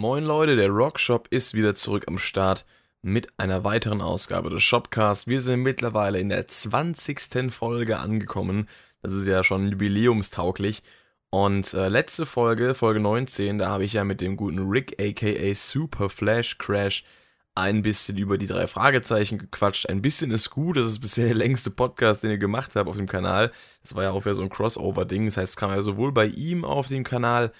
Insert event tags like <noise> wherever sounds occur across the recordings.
Moin Leute, der Rockshop ist wieder zurück am Start mit einer weiteren Ausgabe des Shopcasts. Wir sind mittlerweile in der 20. Folge angekommen. Das ist ja schon jubiläumstauglich. Und äh, letzte Folge, Folge 19, da habe ich ja mit dem guten Rick aka Super Flash Crash ein bisschen über die drei Fragezeichen gequatscht. Ein bisschen ist gut, das ist bisher der längste Podcast, den ich gemacht habe auf dem Kanal. Das war ja auch wieder so ein Crossover-Ding. Das heißt, es kam ja sowohl bei ihm auf dem Kanal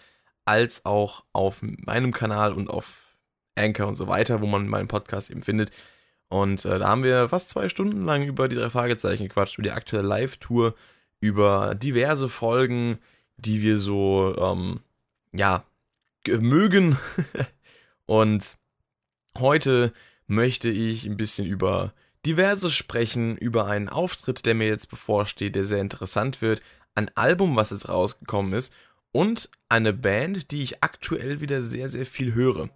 als auch auf meinem Kanal und auf Anchor und so weiter, wo man meinen Podcast eben findet. Und äh, da haben wir fast zwei Stunden lang über die drei Fragezeichen gequatscht, über die aktuelle Live-Tour, über diverse Folgen, die wir so, ähm, ja, mögen. <laughs> und heute möchte ich ein bisschen über diverses sprechen, über einen Auftritt, der mir jetzt bevorsteht, der sehr interessant wird, ein Album, was jetzt rausgekommen ist und eine Band, die ich aktuell wieder sehr, sehr viel höre.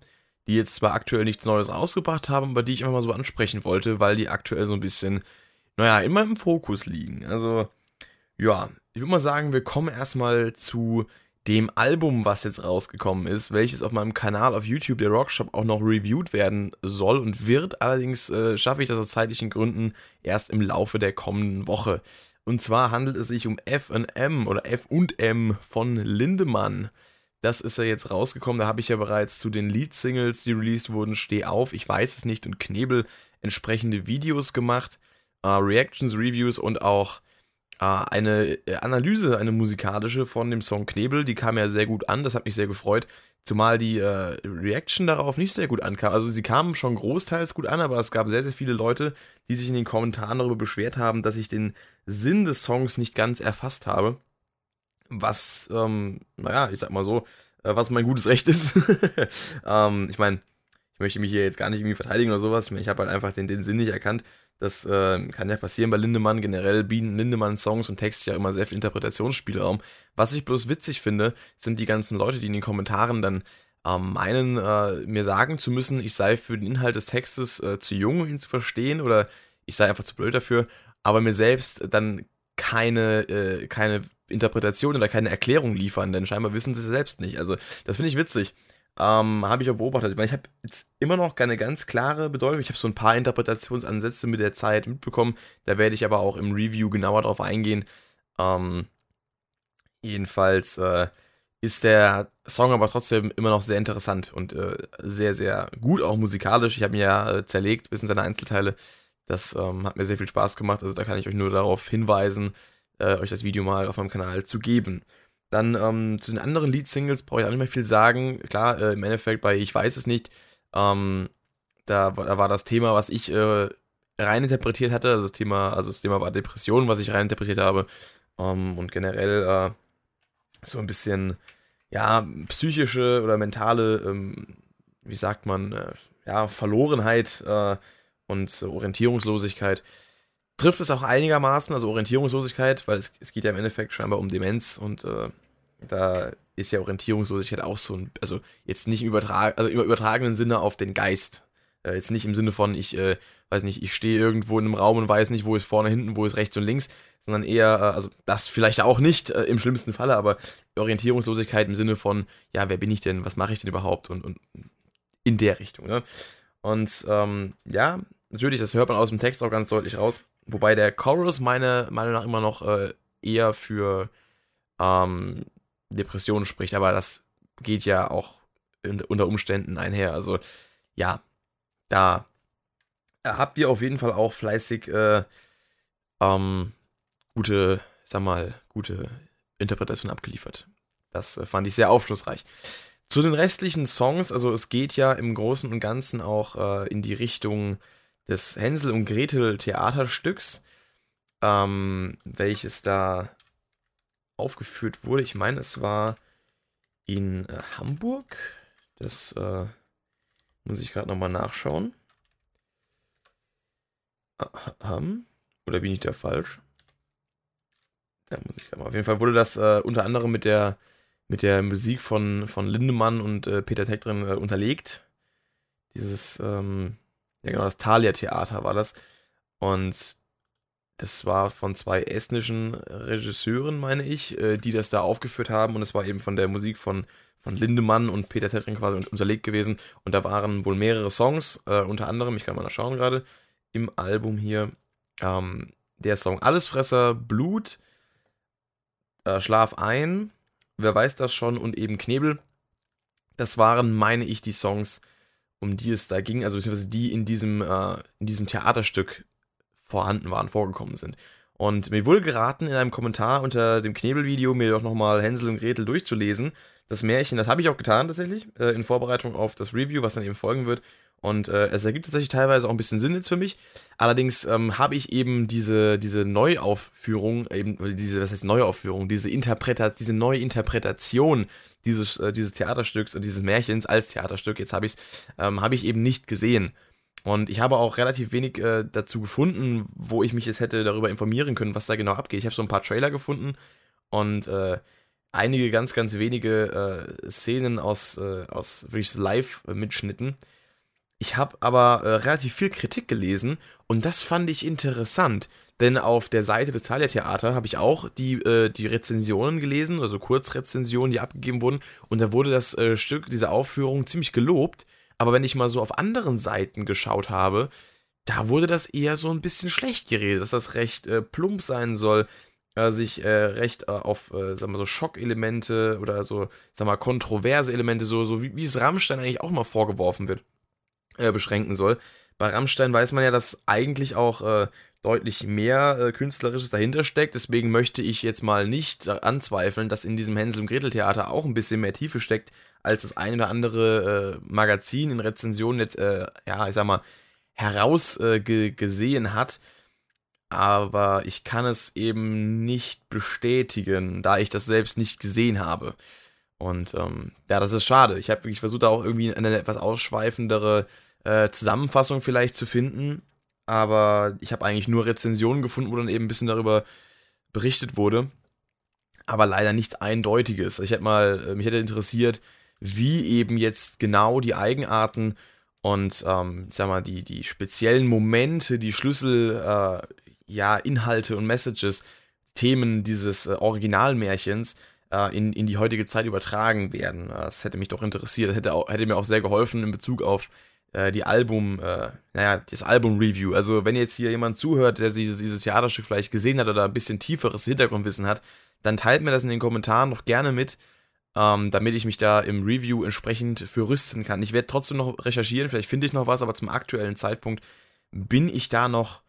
Die jetzt zwar aktuell nichts Neues rausgebracht haben, aber die ich einfach mal so ansprechen wollte, weil die aktuell so ein bisschen, naja, immer im Fokus liegen. Also, ja, ich würde mal sagen, wir kommen erstmal zu dem Album, was jetzt rausgekommen ist, welches auf meinem Kanal auf YouTube, der Rockshop, auch noch reviewed werden soll und wird. Allerdings äh, schaffe ich das aus zeitlichen Gründen erst im Laufe der kommenden Woche. Und zwar handelt es sich um F&M oder F&M von Lindemann. Das ist ja jetzt rausgekommen. Da habe ich ja bereits zu den Lead-Singles, die released wurden, Steh auf, ich weiß es nicht und Knebel entsprechende Videos gemacht. Uh, Reactions, Reviews und auch uh, eine Analyse, eine musikalische von dem Song Knebel. Die kam ja sehr gut an, das hat mich sehr gefreut. Zumal die äh, Reaction darauf nicht sehr gut ankam. Also sie kamen schon großteils gut an, aber es gab sehr, sehr viele Leute, die sich in den Kommentaren darüber beschwert haben, dass ich den Sinn des Songs nicht ganz erfasst habe. Was, ähm, naja, ich sag mal so, äh, was mein gutes Recht ist. <laughs> ähm, ich meine, ich möchte mich hier jetzt gar nicht irgendwie verteidigen oder sowas. Ich meine, ich habe halt einfach den, den Sinn nicht erkannt. Das äh, kann ja passieren bei Lindemann. Generell bieten Lindemann-Songs und Texte ja immer sehr viel Interpretationsspielraum. Was ich bloß witzig finde, sind die ganzen Leute, die in den Kommentaren dann ähm, meinen, äh, mir sagen zu müssen, ich sei für den Inhalt des Textes äh, zu jung, um ihn zu verstehen, oder ich sei einfach zu blöd dafür, aber mir selbst dann keine, äh, keine Interpretation oder keine Erklärung liefern, denn scheinbar wissen sie es selbst nicht. Also, das finde ich witzig. Ähm, habe ich auch beobachtet. Ich, ich habe jetzt immer noch keine ganz klare Bedeutung. Ich habe so ein paar Interpretationsansätze mit der Zeit mitbekommen. Da werde ich aber auch im Review genauer drauf eingehen. Ähm, jedenfalls äh, ist der Song aber trotzdem immer noch sehr interessant und äh, sehr, sehr gut, auch musikalisch. Ich habe ihn ja äh, zerlegt bis in seine Einzelteile. Das ähm, hat mir sehr viel Spaß gemacht. Also da kann ich euch nur darauf hinweisen, äh, euch das Video mal auf meinem Kanal zu geben. Dann ähm, zu den anderen Lead-Singles brauche ich auch nicht mehr viel sagen. Klar, äh, im Endeffekt bei Ich weiß es nicht, ähm, da, da, war das Thema, was ich äh, rein interpretiert hatte. Also das Thema, also das Thema war Depression, was ich rein interpretiert habe. Ähm, und generell äh, so ein bisschen, ja, psychische oder mentale, ähm, wie sagt man, äh, ja, Verlorenheit äh, und Orientierungslosigkeit trifft es auch einigermaßen, also Orientierungslosigkeit, weil es, es geht ja im Endeffekt scheinbar um Demenz und äh, da ist ja Orientierungslosigkeit auch so ein, also jetzt nicht im, Übertrag, also im übertragenen Sinne auf den Geist. Äh, jetzt nicht im Sinne von, ich äh, weiß nicht, ich stehe irgendwo in einem Raum und weiß nicht, wo ist vorne, hinten, wo ist rechts und links, sondern eher, äh, also das vielleicht auch nicht äh, im schlimmsten Falle, aber Orientierungslosigkeit im Sinne von, ja, wer bin ich denn, was mache ich denn überhaupt und, und in der Richtung. Ne? Und ähm, ja, natürlich, das hört man aus dem Text auch ganz deutlich raus. Wobei der Chorus meiner Meinung nach immer noch äh, eher für ähm, Depressionen spricht, aber das geht ja auch in, unter Umständen einher. Also ja, da habt ihr auf jeden Fall auch fleißig äh, ähm, gute, sag mal, gute Interpretation abgeliefert. Das äh, fand ich sehr aufschlussreich. Zu den restlichen Songs, also es geht ja im Großen und Ganzen auch äh, in die Richtung des Hänsel und Gretel Theaterstücks, ähm, welches da aufgeführt wurde. Ich meine, es war in äh, Hamburg. Das äh, muss ich gerade nochmal nachschauen. Ähm, oder bin ich da falsch? Da muss ich mal. Auf jeden Fall wurde das äh, unter anderem mit der, mit der Musik von, von Lindemann und äh, Peter Tech drin äh, unterlegt. Dieses, ähm, ja genau, das Thalia Theater war das. Und das war von zwei estnischen Regisseuren, meine ich, äh, die das da aufgeführt haben. Und es war eben von der Musik von, von Lindemann und Peter Tetring quasi unterlegt gewesen. Und da waren wohl mehrere Songs, äh, unter anderem, ich kann mal nachschauen gerade, im Album hier, ähm, der Song Allesfresser, Blut, äh, Schlaf ein, wer weiß das schon und eben Knebel. Das waren, meine ich, die Songs, um die es da ging, also beziehungsweise die in diesem, äh, in diesem Theaterstück vorhanden waren, vorgekommen sind. Und mir wurde geraten, in einem Kommentar unter dem Knebelvideo mir doch nochmal Hänsel und Gretel durchzulesen. Das Märchen, das habe ich auch getan tatsächlich, äh, in Vorbereitung auf das Review, was dann eben folgen wird. Und äh, es ergibt tatsächlich teilweise auch ein bisschen Sinn jetzt für mich. Allerdings ähm, habe ich eben diese, diese Neuaufführung, eben, diese, was heißt Neuaufführung, diese Interpretat, diese neue Interpretation dieses, äh, dieses Theaterstücks und dieses Märchens als Theaterstück, jetzt habe ich es, ähm, habe ich eben nicht gesehen. Und ich habe auch relativ wenig äh, dazu gefunden, wo ich mich jetzt hätte darüber informieren können, was da genau abgeht. Ich habe so ein paar Trailer gefunden und äh, einige ganz, ganz wenige äh, Szenen aus, äh, aus wirklich Live-Mitschnitten. Ich habe aber äh, relativ viel Kritik gelesen und das fand ich interessant. Denn auf der Seite des Thalia Theater habe ich auch die, äh, die Rezensionen gelesen, also Kurzrezensionen, die abgegeben wurden. Und da wurde das Stück, diese Aufführung ziemlich gelobt. Aber wenn ich mal so auf anderen Seiten geschaut habe, da wurde das eher so ein bisschen schlecht geredet, dass das recht äh, plump sein soll, äh, sich äh, recht äh, auf, äh, sagen wir so, Schockelemente oder so, sagen wir kontroverse Elemente, so, so wie, wie es Rammstein eigentlich auch mal vorgeworfen wird, äh, beschränken soll. Bei Rammstein weiß man ja, dass eigentlich auch deutlich mehr Künstlerisches dahinter steckt. Deswegen möchte ich jetzt mal nicht anzweifeln, dass in diesem Hänsel und Gretel Theater auch ein bisschen mehr Tiefe steckt, als das ein oder andere äh, Magazin in Rezensionen jetzt, äh, ja, ich sag mal, herausgesehen äh, hat. Aber ich kann es eben nicht bestätigen, da ich das selbst nicht gesehen habe. Und ähm, ja, das ist schade. Ich habe wirklich versucht, da auch irgendwie eine etwas ausschweifendere äh, Zusammenfassung vielleicht zu finden. Aber ich habe eigentlich nur Rezensionen gefunden, wo dann eben ein bisschen darüber berichtet wurde. Aber leider nichts Eindeutiges. Ich hätte mal, äh, mich hätte interessiert, wie eben jetzt genau die Eigenarten und, ähm, sag mal, die, die speziellen Momente, die Schlüssel, äh, ja, Inhalte und Messages, Themen dieses äh, Originalmärchens äh, in, in die heutige Zeit übertragen werden. Das hätte mich doch interessiert. Das hätte, auch, hätte mir auch sehr geholfen in Bezug auf äh, die Album, äh, naja, das Album-Review. Also, wenn jetzt hier jemand zuhört, der dieses, dieses Theaterstück vielleicht gesehen hat oder ein bisschen tieferes Hintergrundwissen hat, dann teilt mir das in den Kommentaren noch gerne mit ähm, damit ich mich da im Review entsprechend für rüsten kann. Ich werde trotzdem noch recherchieren, vielleicht finde ich noch was, aber zum aktuellen Zeitpunkt bin ich da noch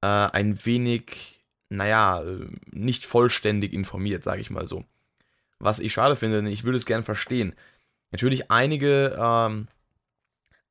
äh, ein wenig, naja, äh, nicht vollständig informiert, sage ich mal so. Was ich schade finde, denn ich würde es gern verstehen. Natürlich einige, ähm,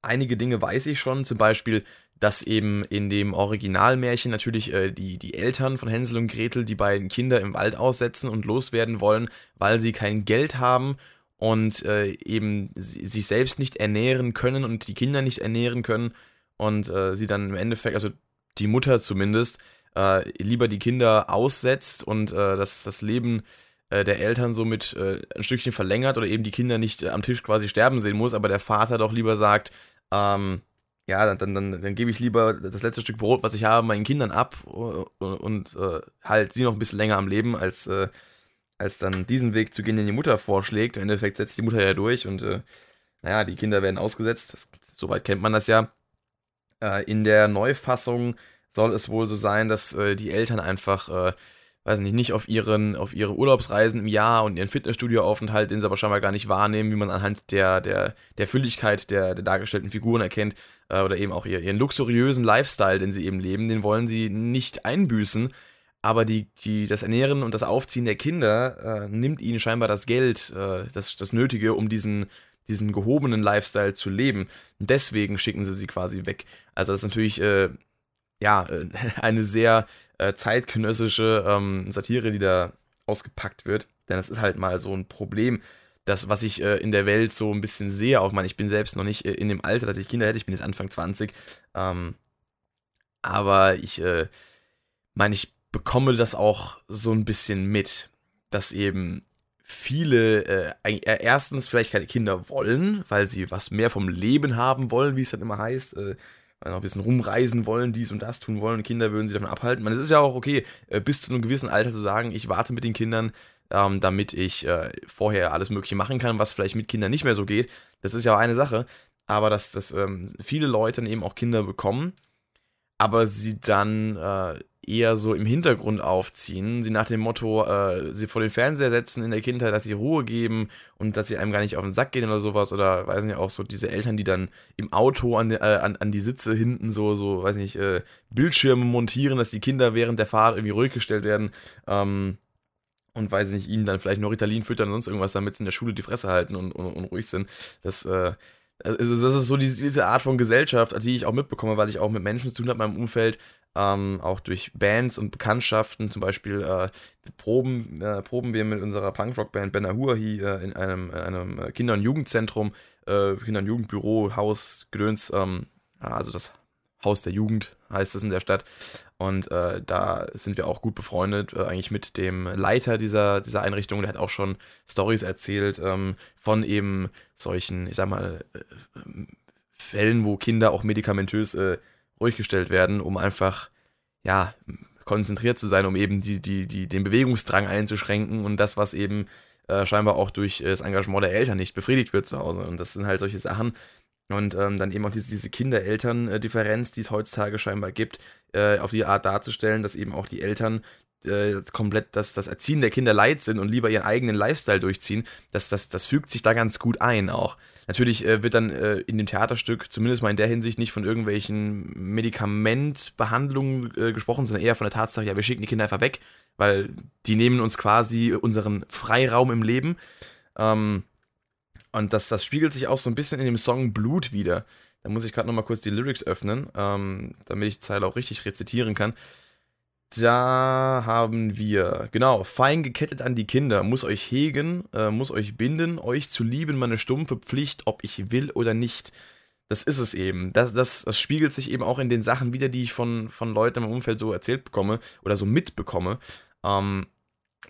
einige Dinge weiß ich schon, zum Beispiel, dass eben in dem Originalmärchen natürlich äh, die, die Eltern von Hänsel und Gretel die beiden Kinder im Wald aussetzen und loswerden wollen, weil sie kein Geld haben und äh, eben sich selbst nicht ernähren können und die Kinder nicht ernähren können und äh, sie dann im Endeffekt, also die Mutter zumindest, äh, lieber die Kinder aussetzt und äh, das, das Leben äh, der Eltern somit ein Stückchen verlängert oder eben die Kinder nicht am Tisch quasi sterben sehen muss, aber der Vater doch lieber sagt, ähm, ja, dann, dann, dann, dann gebe ich lieber das letzte Stück Brot, was ich habe, meinen Kindern ab und, und äh, halt sie noch ein bisschen länger am Leben, als, äh, als dann diesen Weg zu gehen, den die Mutter vorschlägt. Im Endeffekt setzt die Mutter ja durch und äh, naja, die Kinder werden ausgesetzt. Das, soweit kennt man das ja. Äh, in der Neufassung soll es wohl so sein, dass äh, die Eltern einfach äh, weiß nicht, nicht auf ihren, auf ihre Urlaubsreisen im Jahr und ihren Fitnessstudioaufenthalt, den sie aber scheinbar gar nicht wahrnehmen, wie man anhand der, der, der Fülligkeit der, der dargestellten Figuren erkennt, äh, oder eben auch ihr, ihren luxuriösen Lifestyle, den sie eben leben, den wollen sie nicht einbüßen. Aber die, die, das Ernähren und das Aufziehen der Kinder äh, nimmt ihnen scheinbar das Geld, äh, das, das Nötige, um diesen, diesen gehobenen Lifestyle zu leben. Deswegen schicken sie sie quasi weg. Also das ist natürlich äh, ja, äh, <laughs> eine sehr äh, zeitgenössische ähm, Satire, die da ausgepackt wird. Denn das ist halt mal so ein Problem, das, was ich äh, in der Welt so ein bisschen sehe. Auch meine, ich bin selbst noch nicht äh, in dem Alter, dass ich Kinder hätte. Ich bin jetzt Anfang 20. Ähm, aber ich äh, meine, ich bekomme das auch so ein bisschen mit, dass eben viele äh, äh, erstens vielleicht keine Kinder wollen, weil sie was mehr vom Leben haben wollen, wie es dann immer heißt. Äh, noch ein bisschen rumreisen wollen, dies und das tun wollen. Kinder würden sich davon abhalten. Man, es ist ja auch okay, äh, bis zu einem gewissen Alter zu sagen, ich warte mit den Kindern, ähm, damit ich äh, vorher alles Mögliche machen kann, was vielleicht mit Kindern nicht mehr so geht. Das ist ja auch eine Sache. Aber dass, dass ähm, viele Leute dann eben auch Kinder bekommen, aber sie dann äh, eher so im Hintergrund aufziehen. Sie nach dem Motto, äh, sie vor den Fernseher setzen in der Kindheit, dass sie Ruhe geben und dass sie einem gar nicht auf den Sack gehen oder sowas. Oder weiß nicht, auch so diese Eltern, die dann im Auto an, äh, an, an die Sitze hinten so, so, weiß nicht, äh, Bildschirme montieren, dass die Kinder während der Fahrt irgendwie ruhig gestellt werden. Ähm, und weiß nicht, ihnen dann vielleicht nur Ritalin füttern und sonst irgendwas, damit sie in der Schule die Fresse halten und, und, und ruhig sind. Das, äh, also das ist so diese, diese Art von Gesellschaft, die ich auch mitbekomme, weil ich auch mit Menschen zu tun habe in meinem Umfeld, ähm, auch durch Bands und Bekanntschaften. Zum Beispiel äh, proben, äh, proben wir mit unserer Punkrock-Band hier in einem, einem Kinder- und Jugendzentrum, äh, Kinder- und Jugendbüro, Haus, Gedöns, ähm, also das Haus der Jugend heißt es in der Stadt. Und äh, da sind wir auch gut befreundet, äh, eigentlich mit dem Leiter dieser, dieser Einrichtung. Der hat auch schon Stories erzählt ähm, von eben solchen, ich sag mal, äh, Fällen, wo Kinder auch medikamentös äh, ruhig gestellt werden, um einfach, ja, konzentriert zu sein, um eben die, die, die, den Bewegungsdrang einzuschränken und das, was eben äh, scheinbar auch durch das Engagement der Eltern nicht befriedigt wird zu Hause. Und das sind halt solche Sachen, und ähm, dann eben auch diese, diese Kinder-Eltern-Differenz, die es heutzutage scheinbar gibt, äh, auf die Art darzustellen, dass eben auch die Eltern äh, komplett das, das Erziehen der Kinder leid sind und lieber ihren eigenen Lifestyle durchziehen, das, das, das fügt sich da ganz gut ein auch. Natürlich äh, wird dann äh, in dem Theaterstück zumindest mal in der Hinsicht nicht von irgendwelchen Medikamentbehandlungen äh, gesprochen, sondern eher von der Tatsache, ja, wir schicken die Kinder einfach weg, weil die nehmen uns quasi unseren Freiraum im Leben. Ähm, und das, das spiegelt sich auch so ein bisschen in dem Song Blut wieder. Da muss ich gerade nochmal kurz die Lyrics öffnen, ähm, damit ich die Zeile auch richtig rezitieren kann. Da haben wir, genau, fein gekettet an die Kinder, muss euch hegen, äh, muss euch binden, euch zu lieben, meine stumpfe Pflicht, ob ich will oder nicht. Das ist es eben. Das, das, das spiegelt sich eben auch in den Sachen wieder, die ich von, von Leuten im Umfeld so erzählt bekomme oder so mitbekomme. Ähm,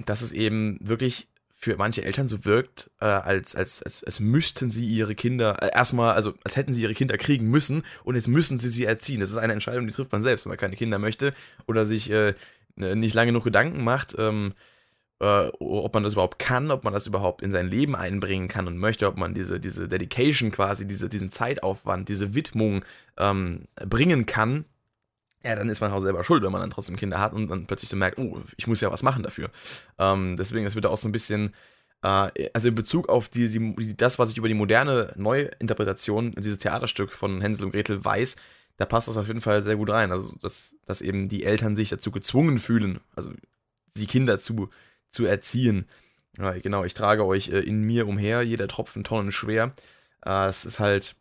dass es eben wirklich für manche Eltern so wirkt, äh, als, als, als, als müssten sie ihre Kinder äh, erstmal, also als hätten sie ihre Kinder kriegen müssen und jetzt müssen sie sie erziehen. Das ist eine Entscheidung, die trifft man selbst, wenn man keine Kinder möchte oder sich äh, ne, nicht lange genug Gedanken macht, ähm, äh, ob man das überhaupt kann, ob man das überhaupt in sein Leben einbringen kann und möchte, ob man diese, diese Dedication quasi, diese, diesen Zeitaufwand, diese Widmung ähm, bringen kann ja, dann ist man auch selber schuld, wenn man dann trotzdem Kinder hat und dann plötzlich so merkt, oh, ich muss ja was machen dafür. Ähm, deswegen, das wird auch so ein bisschen, äh, also in Bezug auf die, die, das, was ich über die moderne Neuinterpretation dieses Theaterstück von Hänsel und Gretel weiß, da passt das auf jeden Fall sehr gut rein. Also, dass, dass eben die Eltern sich dazu gezwungen fühlen, also die Kinder zu, zu erziehen. Ja, genau, ich trage euch äh, in mir umher, jeder Tropfen Tonnen schwer. Äh, es ist halt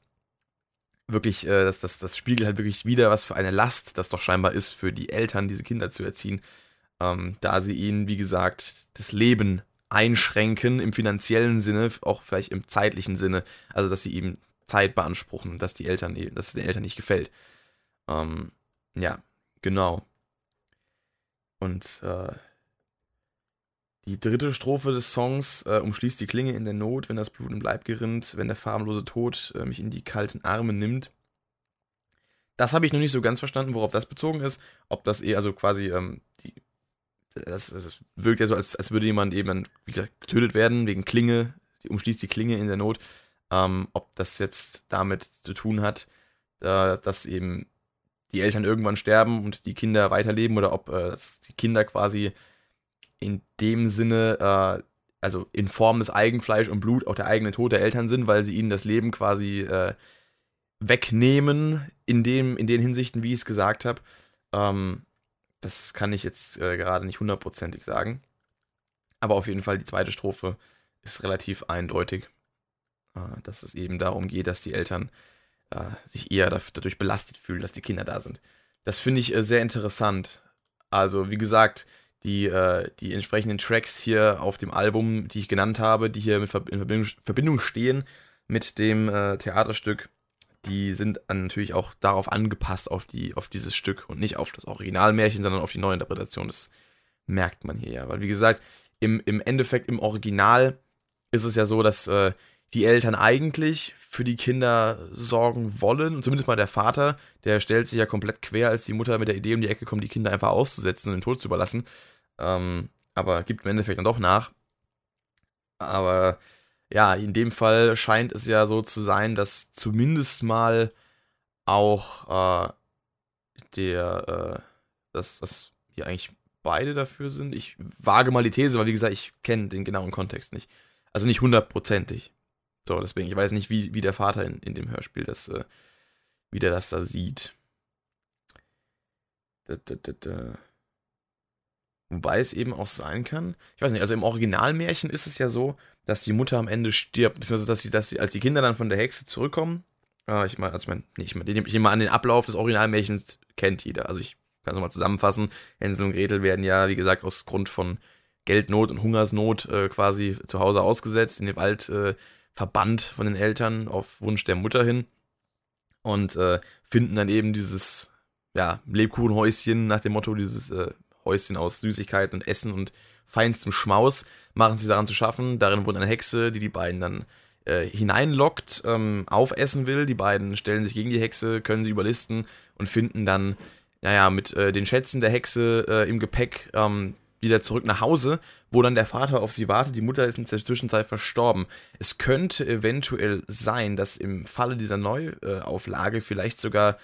wirklich, äh, das, das, das spiegelt halt wirklich wieder, was für eine Last das doch scheinbar ist für die Eltern, diese Kinder zu erziehen, ähm, da sie ihnen, wie gesagt, das Leben einschränken im finanziellen Sinne, auch vielleicht im zeitlichen Sinne, also dass sie eben Zeit beanspruchen, dass die Eltern, dass es den Eltern nicht gefällt. Ähm, ja, genau. Und äh, die dritte Strophe des Songs äh, umschließt die Klinge in der Not, wenn das Blut im Leib gerinnt, wenn der farbenlose Tod äh, mich in die kalten Arme nimmt. Das habe ich noch nicht so ganz verstanden, worauf das bezogen ist. Ob das eher, also quasi, ähm, die, das, das, wirkt ja so, als, als würde jemand eben dann, wie gesagt, getötet werden wegen Klinge, die umschließt die Klinge in der Not. Ähm, ob das jetzt damit zu tun hat, äh, dass eben die Eltern irgendwann sterben und die Kinder weiterleben oder ob äh, die Kinder quasi in dem Sinne, äh, also in Form des Eigenfleisch und Blut auch der eigene Tod der Eltern sind, weil sie ihnen das Leben quasi äh, wegnehmen, in, dem, in den Hinsichten, wie ich es gesagt habe. Ähm, das kann ich jetzt äh, gerade nicht hundertprozentig sagen. Aber auf jeden Fall die zweite Strophe ist relativ eindeutig, äh, dass es eben darum geht, dass die Eltern äh, sich eher dadurch belastet fühlen, dass die Kinder da sind. Das finde ich äh, sehr interessant. Also, wie gesagt, die, äh, die entsprechenden Tracks hier auf dem Album, die ich genannt habe, die hier Ver in Verbindung, Verbindung, stehen mit dem äh, Theaterstück, die sind natürlich auch darauf angepasst, auf, die, auf dieses Stück und nicht auf das Originalmärchen, sondern auf die Neuinterpretation. Das merkt man hier ja. Weil, wie gesagt, im, im Endeffekt, im Original ist es ja so, dass äh, die Eltern eigentlich für die Kinder sorgen wollen. Und zumindest mal der Vater, der stellt sich ja komplett quer, als die Mutter mit der Idee um die Ecke kommt, die Kinder einfach auszusetzen und den Tod zu überlassen. Ähm, aber gibt im Endeffekt dann doch nach. Aber ja, in dem Fall scheint es ja so zu sein, dass zumindest mal auch äh, der, äh, dass, dass hier eigentlich beide dafür sind. Ich wage mal die These, weil wie gesagt, ich kenne den genauen Kontext nicht. Also nicht hundertprozentig. So, deswegen, ich weiß nicht, wie, wie der Vater in, in dem Hörspiel das, äh, wie der das da sieht. Da, da, da. Wobei es eben auch sein kann, ich weiß nicht, also im Originalmärchen ist es ja so, dass die Mutter am Ende stirbt, beziehungsweise dass sie, dass sie, als die Kinder dann von der Hexe zurückkommen, äh, ich meine, also ich meine, ich, mein, ich nehme an, den Ablauf des Originalmärchens kennt jeder. Also ich kann es nochmal zusammenfassen. Hänsel und Gretel werden ja, wie gesagt, aus Grund von Geldnot und Hungersnot äh, quasi zu Hause ausgesetzt, in den Wald äh, verbannt von den Eltern auf Wunsch der Mutter hin und äh, finden dann eben dieses ja, Lebkuchenhäuschen nach dem Motto, dieses äh, Häuschen aus Süßigkeiten und Essen und feinstem Schmaus, machen sie daran zu schaffen. Darin wohnt eine Hexe, die die beiden dann äh, hineinlockt, ähm, aufessen will. Die beiden stellen sich gegen die Hexe, können sie überlisten und finden dann, naja, mit äh, den Schätzen der Hexe äh, im Gepäck ähm, wieder zurück nach Hause, wo dann der Vater auf sie wartet. Die Mutter ist in der Zwischenzeit verstorben. Es könnte eventuell sein, dass im Falle dieser Neuauflage vielleicht sogar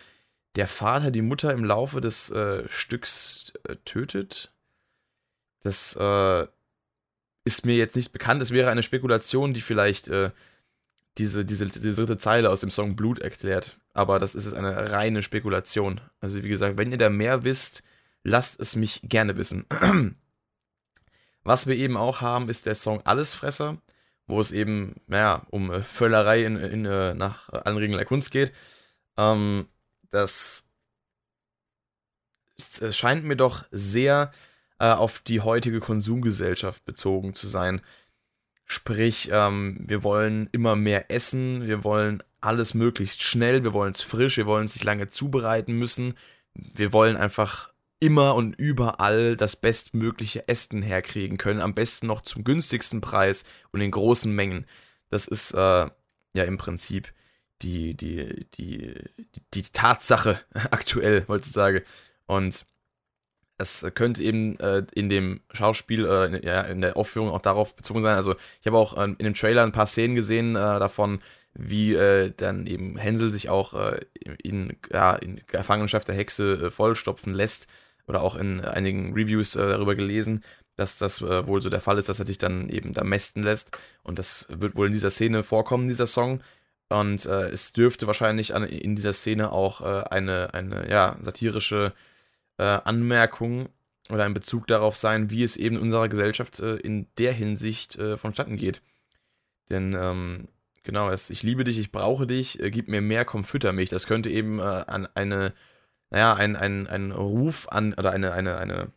der Vater die Mutter im Laufe des äh, Stücks äh, tötet. Das äh, ist mir jetzt nicht bekannt. Es wäre eine Spekulation, die vielleicht äh, diese, diese, diese dritte Zeile aus dem Song Blut erklärt. Aber das ist eine reine Spekulation. Also wie gesagt, wenn ihr da mehr wisst, lasst es mich gerne wissen. <clears throat> Was wir eben auch haben, ist der Song Allesfresser, wo es eben, naja, um äh, Völlerei in, in, äh, nach Regeln der Kunst geht. Ähm, das scheint mir doch sehr äh, auf die heutige Konsumgesellschaft bezogen zu sein. Sprich, ähm, wir wollen immer mehr essen, wir wollen alles möglichst schnell, wir wollen es frisch, wir wollen es nicht lange zubereiten müssen, wir wollen einfach immer und überall das bestmögliche Essen herkriegen können, am besten noch zum günstigsten Preis und in großen Mengen. Das ist äh, ja im Prinzip die, die, die, die, die Tatsache <laughs> aktuell heutzutage. Und es könnte eben äh, in dem Schauspiel, äh, ja, in der Aufführung auch darauf bezogen sein. Also ich habe auch äh, in dem Trailer ein paar Szenen gesehen äh, davon, wie äh, dann eben Hänsel sich auch äh, in, ja, in Gefangenschaft der Hexe vollstopfen lässt. Oder auch in einigen Reviews darüber gelesen, dass das wohl so der Fall ist, dass er sich dann eben da mästen lässt. Und das wird wohl in dieser Szene vorkommen, dieser Song. Und es dürfte wahrscheinlich an, in dieser Szene auch eine, eine ja, satirische äh, Anmerkung oder ein Bezug darauf sein, wie es eben in unserer Gesellschaft äh, in der Hinsicht äh, vonstatten geht. Denn, ähm, genau, es, ich liebe dich, ich brauche dich, äh, gib mir mehr, komm, fütter mich. Das könnte eben äh, an eine, naja, ein, ein, ein Ruf an, oder eine, eine, eine,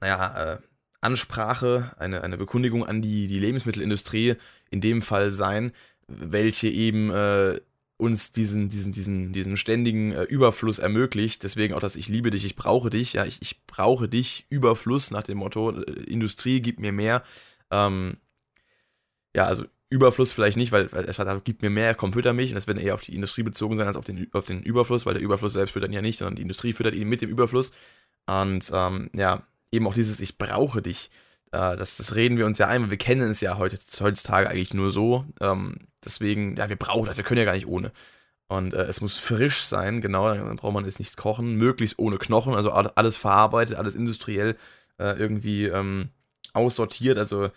naja, äh, Ansprache, eine, eine Bekundigung an die, die Lebensmittelindustrie in dem Fall sein, welche eben äh, uns diesen, diesen, diesen, diesen ständigen äh, Überfluss ermöglicht. Deswegen auch das Ich liebe dich, ich brauche dich. Ja, ich, ich brauche dich, Überfluss nach dem Motto, äh, Industrie gibt mir mehr. Ähm, ja, also Überfluss vielleicht nicht, weil, weil er sagt, gibt mir mehr, komm, fütter mich. Und das wird eher auf die Industrie bezogen sein als auf den, auf den Überfluss, weil der Überfluss selbst füttert ihn ja nicht, sondern die Industrie füttert ihn mit dem Überfluss. Und ähm, ja, eben auch dieses Ich brauche dich. Äh, das, das reden wir uns ja ein, weil wir kennen es ja heutzutage eigentlich nur so. Ähm, deswegen, ja, wir brauchen das, wir können ja gar nicht ohne. Und äh, es muss frisch sein, genau, dann braucht man es nicht kochen, möglichst ohne Knochen, also alles verarbeitet, alles industriell äh, irgendwie ähm, aussortiert, also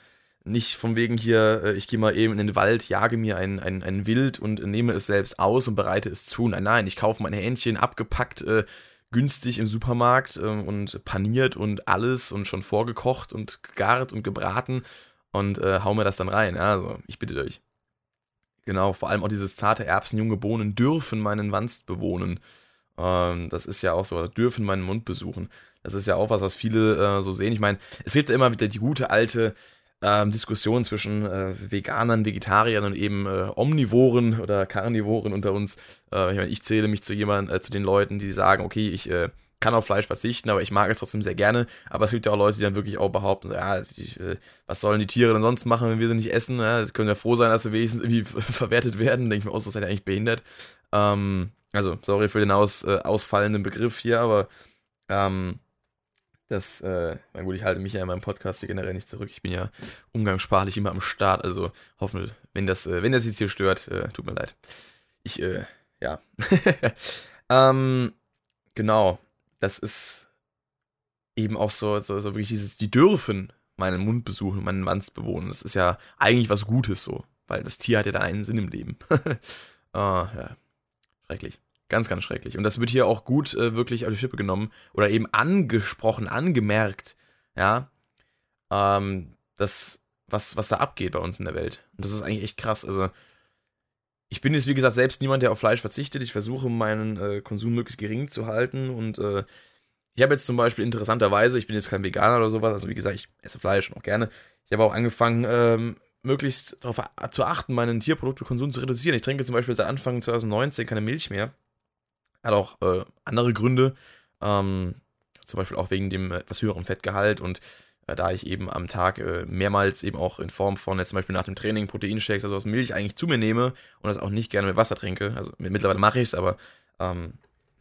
nicht von wegen hier, äh, ich gehe mal eben in den Wald, jage mir ein, ein, ein Wild und nehme es selbst aus und bereite es zu. Nein, nein, ich kaufe mein Hähnchen abgepackt, äh, günstig im Supermarkt äh, und paniert und alles und schon vorgekocht und gegart und gebraten und äh, hau mir das dann rein. Also, ich bitte euch. Genau, vor allem auch dieses zarte Erbsen, junge Bohnen dürfen meinen Wanst bewohnen. Ähm, das ist ja auch so, dürfen meinen Mund besuchen. Das ist ja auch was, was viele äh, so sehen. Ich meine, es gibt ja immer wieder die gute alte ähm, Diskussion zwischen äh, Veganern, Vegetariern und eben äh, Omnivoren oder Karnivoren unter uns. Äh, ich, meine, ich zähle mich zu jemand, äh, zu den Leuten, die sagen, okay, ich äh, kann auf Fleisch verzichten, aber ich mag es trotzdem sehr gerne. Aber es gibt ja auch Leute, die dann wirklich auch behaupten, ja, ich, äh, was sollen die Tiere denn sonst machen, wenn wir sie nicht essen? Ja, können ja froh sein, dass sie wenigstens irgendwie <laughs> verwertet werden. Denke ich mir, oh, das ist ja eigentlich behindert. Ähm, also, sorry für den aus, ausfallenden Begriff hier, aber ähm, das, äh, mein gut, ich halte mich ja in meinem Podcast hier generell nicht zurück. Ich bin ja umgangssprachlich immer am Start, also hoffen, wenn das, äh, wenn das jetzt hier stört, äh, tut mir leid. Ich, äh, ja. <laughs> ähm, genau, das ist eben auch so, so, so wirklich dieses, die dürfen meinen Mund besuchen, meinen Wanst bewohnen. Das ist ja eigentlich was Gutes so, weil das Tier hat ja dann einen Sinn im Leben. <laughs> ah, ja. Schrecklich. Ganz, ganz schrecklich. Und das wird hier auch gut äh, wirklich auf die Schippe genommen oder eben angesprochen, angemerkt, ja, ähm, das, was, was da abgeht bei uns in der Welt. Und das ist eigentlich echt krass. Also, ich bin jetzt, wie gesagt, selbst niemand, der auf Fleisch verzichtet. Ich versuche, meinen äh, Konsum möglichst gering zu halten. Und äh, ich habe jetzt zum Beispiel interessanterweise, ich bin jetzt kein Veganer oder sowas, also wie gesagt, ich esse Fleisch auch gerne. Ich habe auch angefangen, ähm, möglichst darauf zu achten, meinen Tierproduktekonsum zu reduzieren. Ich trinke zum Beispiel seit Anfang 2019 keine Milch mehr. Hat auch äh, andere Gründe. Ähm, zum Beispiel auch wegen dem etwas höheren Fettgehalt und äh, da ich eben am Tag äh, mehrmals eben auch in Form von jetzt zum Beispiel nach dem Training Proteinshakes, also aus Milch eigentlich zu mir nehme und das auch nicht gerne mit Wasser trinke. Also mittlerweile mache ich es, aber ähm,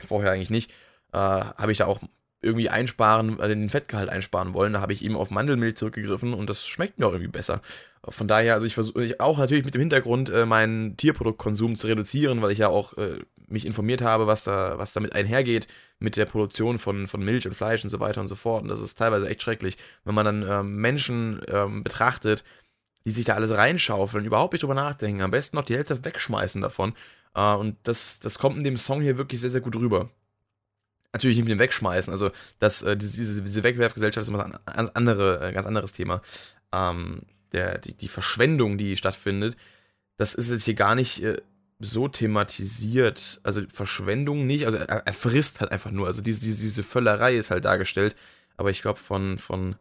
vorher eigentlich nicht. Äh, habe ich da auch irgendwie einsparen, äh, den Fettgehalt einsparen wollen. Da habe ich eben auf Mandelmilch zurückgegriffen und das schmeckt mir auch irgendwie besser. Von daher, also ich versuche auch natürlich mit dem Hintergrund, äh, meinen Tierproduktkonsum zu reduzieren, weil ich ja auch äh, mich informiert habe, was da, was damit einhergeht mit der Produktion von, von Milch und Fleisch und so weiter und so fort. Und das ist teilweise echt schrecklich, wenn man dann ähm, Menschen ähm, betrachtet, die sich da alles reinschaufeln, überhaupt nicht drüber nachdenken, am besten noch die Hälfte wegschmeißen davon. Äh, und das, das kommt in dem Song hier wirklich sehr, sehr gut rüber. Natürlich nicht mit dem Wegschmeißen, also das, äh, diese, diese Wegwerfgesellschaft ist immer ein ganz, andere, äh, ganz anderes Thema. Ähm, der, die, die Verschwendung, die stattfindet, das ist jetzt hier gar nicht äh, so thematisiert. Also Verschwendung nicht, also er, er, frisst halt einfach nur. Also diese, diese, diese Völlerei ist halt dargestellt. Aber ich glaube, von, von,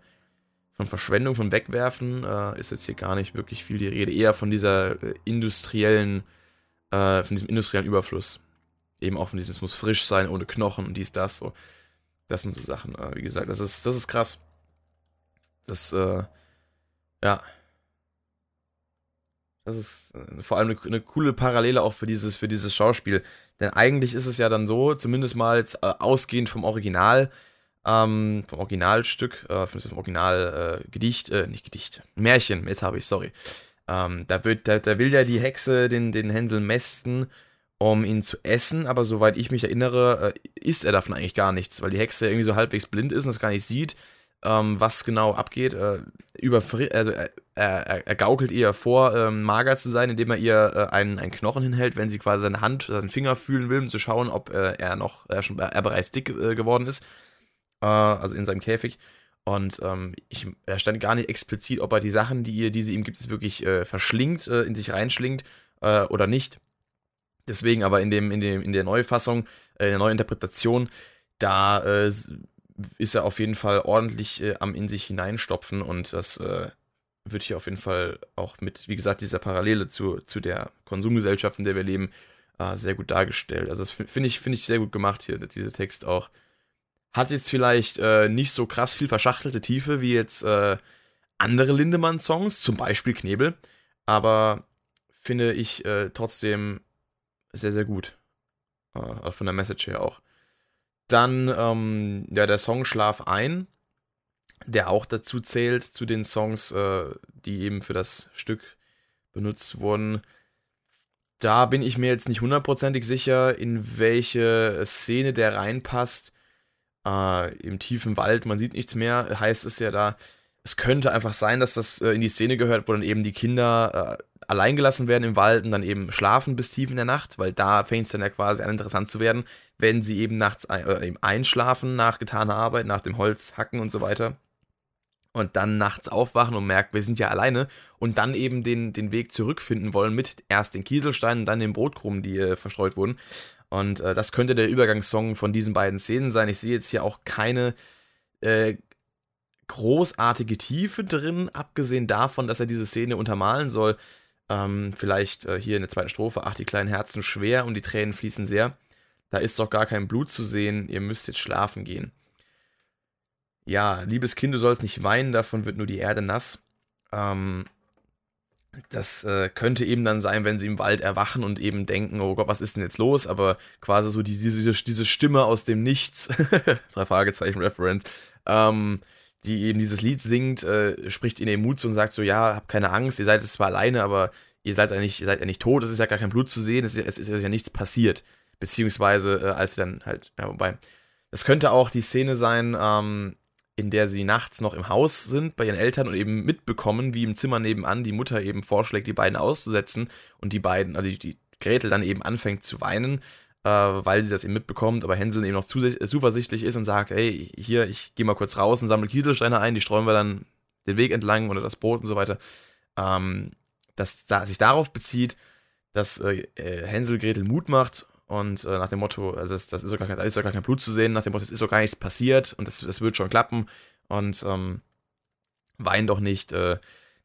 von Verschwendung, von Wegwerfen äh, ist jetzt hier gar nicht wirklich viel die Rede. Eher von dieser äh, industriellen, äh, von diesem industriellen Überfluss. Eben auch von diesem, es muss frisch sein, ohne Knochen und dies, das. So. Das sind so Sachen, äh, wie gesagt, das ist, das ist krass. Das, äh, ja, das ist äh, vor allem eine, eine, coole Parallele auch für dieses, für dieses Schauspiel. Denn eigentlich ist es ja dann so, zumindest mal jetzt, äh, ausgehend vom Original, ähm, vom Originalstück, äh, vom Originalgedicht, äh, äh, nicht Gedicht, Märchen, jetzt habe ich, sorry. Ähm, da, wird, da, da will ja die Hexe den, den Händel mästen, um ihn zu essen, aber soweit ich mich erinnere, äh, isst er davon eigentlich gar nichts, weil die Hexe irgendwie so halbwegs blind ist und das gar nicht sieht ähm, was genau abgeht. Äh, also er, er, gaukelt ihr vor, ähm, mager zu sein, indem er ihr äh, einen, einen Knochen hinhält, wenn sie quasi seine Hand, seinen Finger fühlen will, um zu schauen, ob äh, er noch, er schon, er bereits dick äh, geworden ist. Äh, also in seinem Käfig. Und ähm, ich, er stand gar nicht explizit, ob er die Sachen, die, ihr, die sie ihm gibt, wirklich äh, verschlingt, in sich reinschlingt oder nicht. Deswegen aber in, dem, in, dem, in der Neufassung, in der Neuinterpretation, da äh, ist er auf jeden Fall ordentlich äh, am in sich hineinstopfen und das äh, wird hier auf jeden Fall auch mit, wie gesagt, dieser Parallele zu, zu der Konsumgesellschaft, in der wir leben, äh, sehr gut dargestellt. Also das finde ich, finde ich sehr gut gemacht hier, dieser Text auch. Hat jetzt vielleicht äh, nicht so krass viel verschachtelte Tiefe wie jetzt äh, andere Lindemann-Songs, zum Beispiel Knebel, aber finde ich äh, trotzdem sehr, sehr gut. von der Message her auch. Dann ähm, ja, der Song Schlaf ein, der auch dazu zählt, zu den Songs, äh, die eben für das Stück benutzt wurden. Da bin ich mir jetzt nicht hundertprozentig sicher, in welche Szene der reinpasst. Äh, Im tiefen Wald, man sieht nichts mehr, heißt es ja da. Es könnte einfach sein, dass das äh, in die Szene gehört, wo dann eben die Kinder äh, allein gelassen werden im Wald und dann eben schlafen bis tief in der Nacht, weil da fängt es dann ja quasi an interessant zu werden, wenn sie eben nachts äh, eben einschlafen nach getaner Arbeit, nach dem Holz hacken und so weiter. Und dann nachts aufwachen und merken, wir sind ja alleine und dann eben den, den Weg zurückfinden wollen mit erst den Kieselsteinen und dann den Brotkrumen, die äh, verstreut wurden. Und äh, das könnte der Übergangssong von diesen beiden Szenen sein. Ich sehe jetzt hier auch keine äh, großartige Tiefe drin, abgesehen davon, dass er diese Szene untermalen soll. Ähm, vielleicht äh, hier in der zweiten Strophe, ach, die kleinen Herzen schwer und die Tränen fließen sehr. da ist doch gar kein Blut zu sehen, ihr müsst jetzt schlafen gehen. Ja, liebes Kind, du sollst nicht weinen, davon wird nur die Erde nass. Ähm, das äh, könnte eben dann sein, wenn sie im Wald erwachen und eben denken, oh Gott, was ist denn jetzt los? Aber quasi so diese, diese, diese Stimme aus dem Nichts, <laughs> drei Fragezeichen Reference, ähm, die eben dieses Lied singt, äh, spricht ihnen den Mut zu und sagt so, ja, habt keine Angst, ihr seid jetzt zwar alleine, aber ihr seid ja nicht, ihr seid ja nicht tot, es ist ja gar kein Blut zu sehen, es ist, es ist ja nichts passiert. Beziehungsweise, äh, als sie dann halt, ja, wobei, das könnte auch die Szene sein, ähm, in der sie nachts noch im Haus sind bei ihren Eltern und eben mitbekommen, wie im Zimmer nebenan die Mutter eben vorschlägt, die beiden auszusetzen und die beiden, also die, Gretel dann eben anfängt zu weinen, äh, weil sie das eben mitbekommt, aber Hänsel eben noch zuversichtlich ist und sagt, hey, hier, ich gehe mal kurz raus und sammle Kieselsteine ein, die streuen wir dann den Weg entlang oder das Brot und so weiter. Ähm, dass da, sich darauf bezieht, dass äh, äh, Hänsel Gretel Mut macht und äh, nach dem Motto, also das, das ist gar, da ist doch gar kein Blut zu sehen, nach dem Motto, es ist doch gar nichts passiert und das, das wird schon klappen und ähm, wein doch nicht. Äh,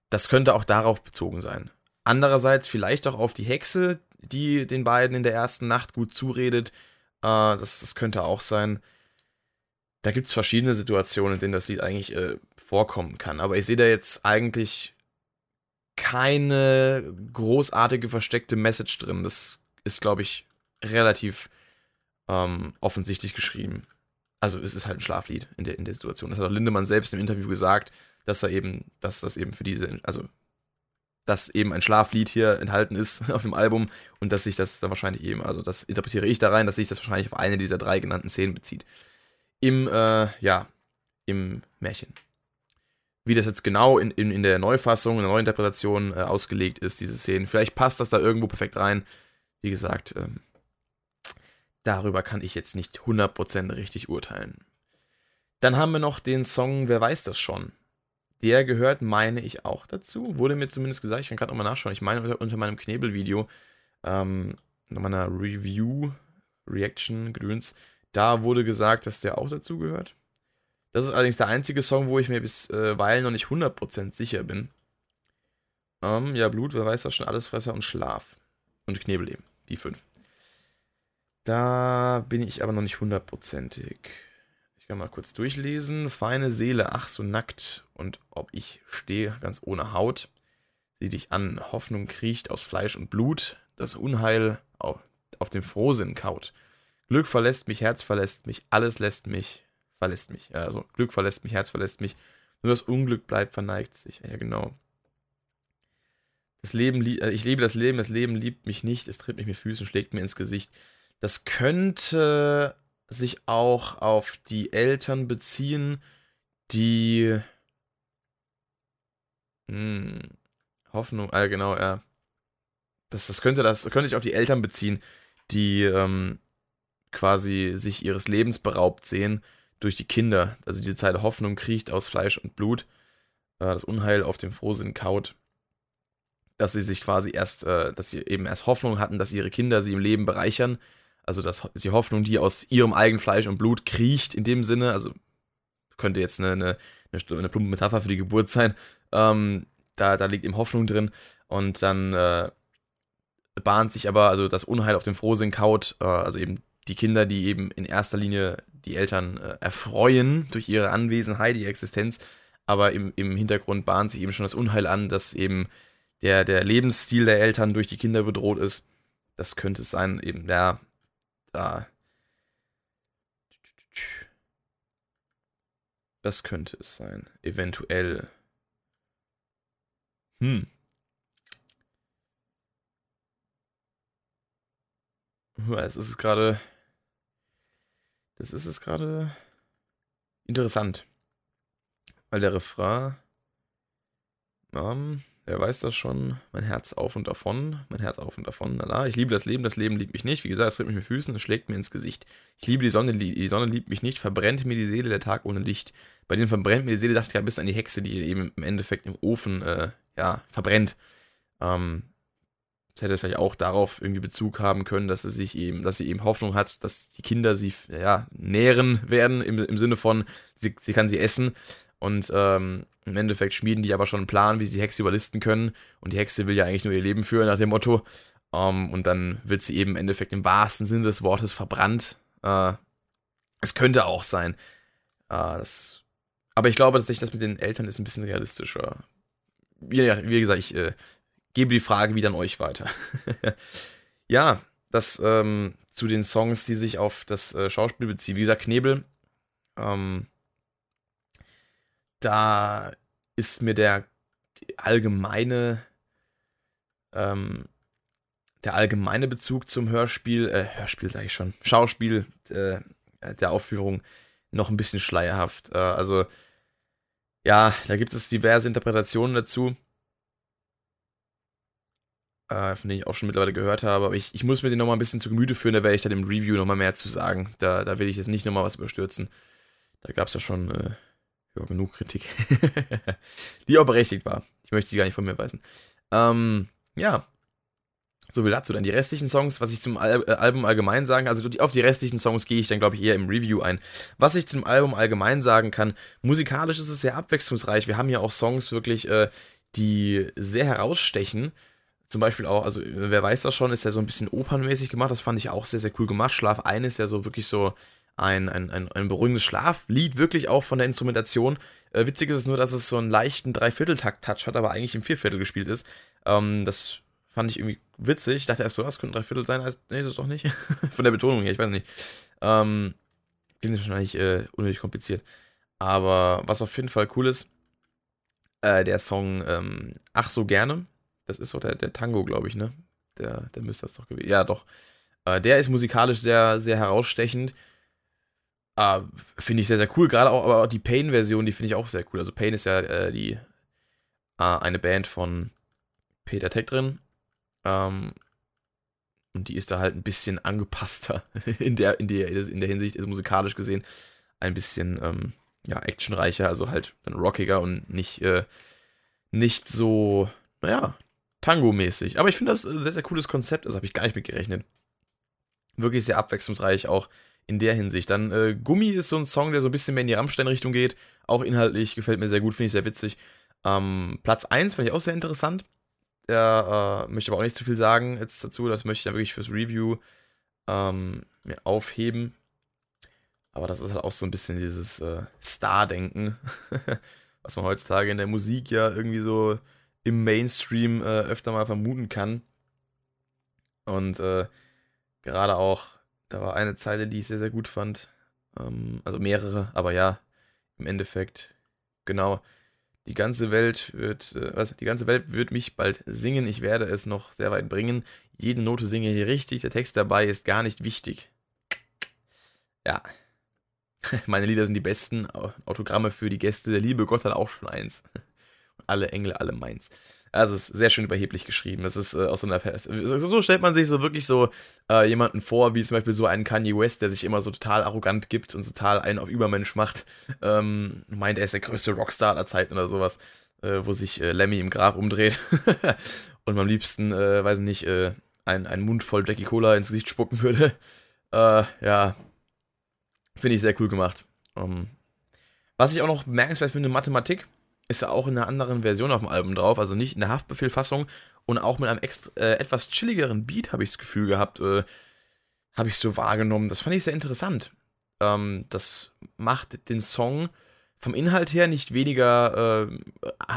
das könnte auch darauf bezogen sein. Andererseits vielleicht auch auf die Hexe, die den beiden in der ersten Nacht gut zuredet. Äh, das, das könnte auch sein. Da gibt es verschiedene Situationen, in denen das Lied eigentlich äh, vorkommen kann. Aber ich sehe da jetzt eigentlich keine großartige versteckte Message drin. Das ist, glaube ich, relativ ähm, offensichtlich geschrieben. Also es ist halt ein Schlaflied in der, in der Situation. Das hat auch Lindemann selbst im Interview gesagt, dass er eben, dass das eben für diese, also dass eben ein Schlaflied hier enthalten ist <laughs> auf dem Album und dass sich das dann wahrscheinlich eben, also das interpretiere ich da rein, dass sich das wahrscheinlich auf eine dieser drei genannten Szenen bezieht. Im, äh, ja, im Märchen. Wie das jetzt genau in, in, in der Neufassung, in der Neuinterpretation äh, ausgelegt ist, diese Szenen. Vielleicht passt das da irgendwo perfekt rein. Wie gesagt, ähm, darüber kann ich jetzt nicht 100% richtig urteilen. Dann haben wir noch den Song Wer weiß das schon. Der gehört, meine ich, auch dazu. Wurde mir zumindest gesagt, ich kann gerade nochmal nachschauen. Ich meine, unter meinem Knebel-Video, ähm, meiner Review, Reaction, Gedöns, da wurde gesagt, dass der auch dazu gehört. Das ist allerdings der einzige Song, wo ich mir bisweilen äh, noch nicht 100% sicher bin. Ähm, ja, Blut, wer weiß das schon, alles Fresser und Schlaf. Und Knebel eben, die fünf. Da bin ich aber noch nicht hundertprozentig. Ich kann mal kurz durchlesen. Feine Seele, ach so nackt. Und ob ich stehe, ganz ohne Haut. Sieh dich an, Hoffnung kriecht aus Fleisch und Blut. Das Unheil auf, dem Frohsinn kaut. Glück verlässt mich, Herz verlässt mich, alles lässt mich, verlässt mich. Also Glück verlässt mich, Herz verlässt mich. Nur das Unglück bleibt, verneigt sich. Ja, genau. Das Leben, äh, ich lebe das Leben, das Leben liebt mich nicht, es tritt mich mit Füßen, schlägt mir ins Gesicht. Das könnte sich auch auf die Eltern beziehen, die hm, Hoffnung, äh, genau, ja. Das, das könnte das könnte sich auf die Eltern beziehen, die ähm, quasi sich ihres Lebens beraubt sehen durch die Kinder. Also diese Zeit Hoffnung kriecht aus Fleisch und Blut, äh, das Unheil auf dem Frohsinn kaut. Dass sie sich quasi erst, äh, dass sie eben erst Hoffnung hatten, dass ihre Kinder sie im Leben bereichern also das ist die Hoffnung, die aus ihrem eigenen Fleisch und Blut kriecht in dem Sinne, also könnte jetzt eine, eine, eine plumpe Metapher für die Geburt sein, ähm, da, da liegt eben Hoffnung drin und dann äh, bahnt sich aber, also das Unheil auf dem Frohsinn kaut, äh, also eben die Kinder, die eben in erster Linie die Eltern äh, erfreuen durch ihre Anwesenheit, ihre Existenz, aber im, im Hintergrund bahnt sich eben schon das Unheil an, dass eben der, der Lebensstil der Eltern durch die Kinder bedroht ist. Das könnte es sein, eben, ja, da. Das könnte es sein. Eventuell. Hm. Es ist gerade. Das ist es gerade interessant. Weil der Refrain. Ähm, Wer weiß das schon? Mein Herz auf und davon, mein Herz auf und davon. Lala. Ich liebe das Leben, das Leben liebt mich nicht. Wie gesagt, es tritt mich mit Füßen, es schlägt mir ins Gesicht. Ich liebe die Sonne, die Sonne liebt mich nicht. Verbrennt mir die Seele, der Tag ohne Licht. Bei dem verbrennt mir die Seele, dachte ich gerade bis an die Hexe, die eben im Endeffekt im Ofen, äh, ja, verbrennt. Ähm, das hätte vielleicht auch darauf irgendwie Bezug haben können, dass sie sich eben, dass sie eben Hoffnung hat, dass die Kinder sie ja, nähren werden, im, im Sinne von, sie, sie kann sie essen. Und ähm, im Endeffekt schmieden die aber schon einen Plan, wie sie die Hexe überlisten können. Und die Hexe will ja eigentlich nur ihr Leben führen, nach dem Motto. Ähm, und dann wird sie eben im Endeffekt im wahrsten Sinne des Wortes verbrannt. Uh, es könnte auch sein. Uh, das, aber ich glaube tatsächlich, das mit den Eltern ist ein bisschen realistischer. Wie, wie gesagt, ich äh, gebe die Frage wieder an euch weiter. <laughs> ja, das ähm, zu den Songs, die sich auf das äh, Schauspiel beziehen. Wie gesagt, Knebel. Ähm, da ist mir der allgemeine ähm, der allgemeine Bezug zum Hörspiel, äh, Hörspiel sage ich schon, Schauspiel äh, der Aufführung noch ein bisschen schleierhaft. Äh, also ja, da gibt es diverse Interpretationen dazu äh, von denen ich auch schon mittlerweile gehört habe. Aber ich, ich muss mir den nochmal ein bisschen zu Gemüte führen, da werde ich dann im Review nochmal mehr zu sagen. Da, da will ich jetzt nicht nochmal was überstürzen. Da gab es ja schon äh, ja, genug Kritik, <laughs> die auch berechtigt war. Ich möchte sie gar nicht von mir weisen. Ähm, ja, so viel dazu. Dann die restlichen Songs, was ich zum Al äh, Album allgemein sagen, also die, auf die restlichen Songs gehe ich dann, glaube ich, eher im Review ein. Was ich zum Album allgemein sagen kann, musikalisch ist es sehr abwechslungsreich. Wir haben ja auch Songs wirklich, äh, die sehr herausstechen zum Beispiel auch, also wer weiß das schon, ist ja so ein bisschen opernmäßig gemacht. Das fand ich auch sehr, sehr cool gemacht. Schlaf ein ist ja so wirklich so ein, ein, ein, ein beruhigendes Schlaflied, wirklich auch von der Instrumentation. Äh, witzig ist es nur, dass es so einen leichten Dreivierteltakt-Touch hat, aber eigentlich im Vierviertel gespielt ist. Ähm, das fand ich irgendwie witzig. Ich dachte erst so, das könnte ein Dreiviertel sein. Also, nee, ist es doch nicht. <laughs> von der Betonung her, ich weiß nicht. Ähm, klingt wahrscheinlich äh, unnötig kompliziert. Aber was auf jeden Fall cool ist, äh, der Song ähm, Ach so gerne das ist so der, der Tango, glaube ich, ne? Der, der müsste das doch gewesen. Ja, doch. Äh, der ist musikalisch sehr, sehr herausstechend. Äh, finde ich sehr, sehr cool. Gerade auch, aber auch die Pain-Version, die finde ich auch sehr cool. Also Pain ist ja äh, die äh, eine Band von Peter Tech drin. Ähm, und die ist da halt ein bisschen angepasster <laughs> in der, in der, in der Hinsicht, ist musikalisch gesehen ein bisschen ähm, ja, actionreicher, also halt dann rockiger und nicht, äh, nicht so, naja, Tango-mäßig. Aber ich finde das ein sehr, sehr cooles Konzept. Das habe ich gar nicht mit gerechnet. Wirklich sehr abwechslungsreich, auch in der Hinsicht. Dann äh, Gummi ist so ein Song, der so ein bisschen mehr in die Rammstein-Richtung geht. Auch inhaltlich gefällt mir sehr gut, finde ich sehr witzig. Ähm, Platz 1 fand ich auch sehr interessant. Der äh, möchte aber auch nicht zu viel sagen jetzt dazu. Das möchte ich dann wirklich fürs Review ähm, mir aufheben. Aber das ist halt auch so ein bisschen dieses äh, Star-Denken, <laughs> was man heutzutage in der Musik ja irgendwie so im Mainstream äh, öfter mal vermuten kann. Und äh, gerade auch, da war eine Zeile, die ich sehr, sehr gut fand. Ähm, also mehrere, aber ja, im Endeffekt, genau. Die ganze Welt wird, äh, was, die ganze Welt wird mich bald singen, ich werde es noch sehr weit bringen. Jede Note singe ich richtig, der Text dabei ist gar nicht wichtig. Ja. <laughs> Meine Lieder sind die besten. Autogramme für die Gäste. Der liebe Gott hat auch schon eins <laughs> alle Engel, alle meins. Also es ist sehr schön überheblich geschrieben. Es ist äh, aus so einer so stellt man sich so wirklich so äh, jemanden vor, wie zum Beispiel so einen Kanye West, der sich immer so total arrogant gibt und total einen auf Übermensch macht. Ähm, meint, er ist der größte Rockstar aller Zeiten oder sowas, äh, wo sich äh, Lemmy im Grab umdreht <laughs> und am liebsten, äh, weiß nicht, äh, ein, einen Mund voll Jackie Cola ins Gesicht spucken würde. <laughs> Ja, finde ich sehr cool gemacht. Um, ähm, was ich auch noch bemerkenswert finde, Mathematik ist ja auch in einer anderen Version auf dem Album drauf, also nicht in der Haftbefehlfassung und auch mit einem extra, äh, etwas chilligeren Beat habe ich das Gefühl gehabt, äh, habe ich so wahrgenommen. Das fand ich sehr interessant. Ähm, das macht den Song vom Inhalt her nicht weniger äh,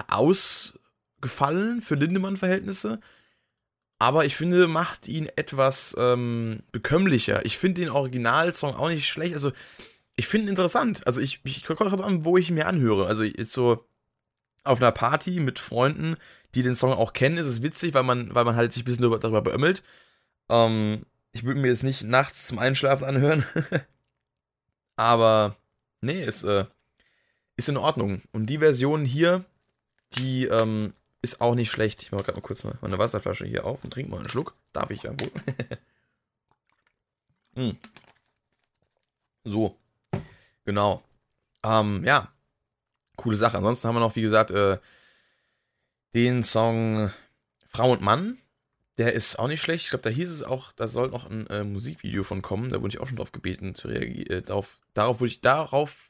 ausgefallen für Lindemann-Verhältnisse, aber ich finde, macht ihn etwas ähm, bekömmlicher. Ich finde den Originalsong auch nicht schlecht. Also, ich finde ihn interessant. Also, ich, ich gucke auch an, wo ich ihn mir anhöre. Also, ist so auf einer Party mit Freunden, die den Song auch kennen, ist es witzig, weil man, weil man halt sich ein bisschen darüber, darüber beömmelt. Ähm, ich würde mir jetzt nicht nachts zum Einschlafen anhören. <laughs> Aber nee, ist, äh, ist in Ordnung. Und die Version hier, die ähm, ist auch nicht schlecht. Ich mache gerade mal kurz meine Wasserflasche hier auf und trinke mal einen Schluck. Darf ich ja wohl. <laughs> hm. So. Genau. Ähm, ja, coole Sache. Ansonsten haben wir noch, wie gesagt, äh, den Song Frau und Mann. Der ist auch nicht schlecht. Ich glaube, da hieß es auch, da soll noch ein äh, Musikvideo von kommen. Da wurde ich auch schon drauf gebeten zu reagieren. Äh, darauf, darauf wurde ich darauf.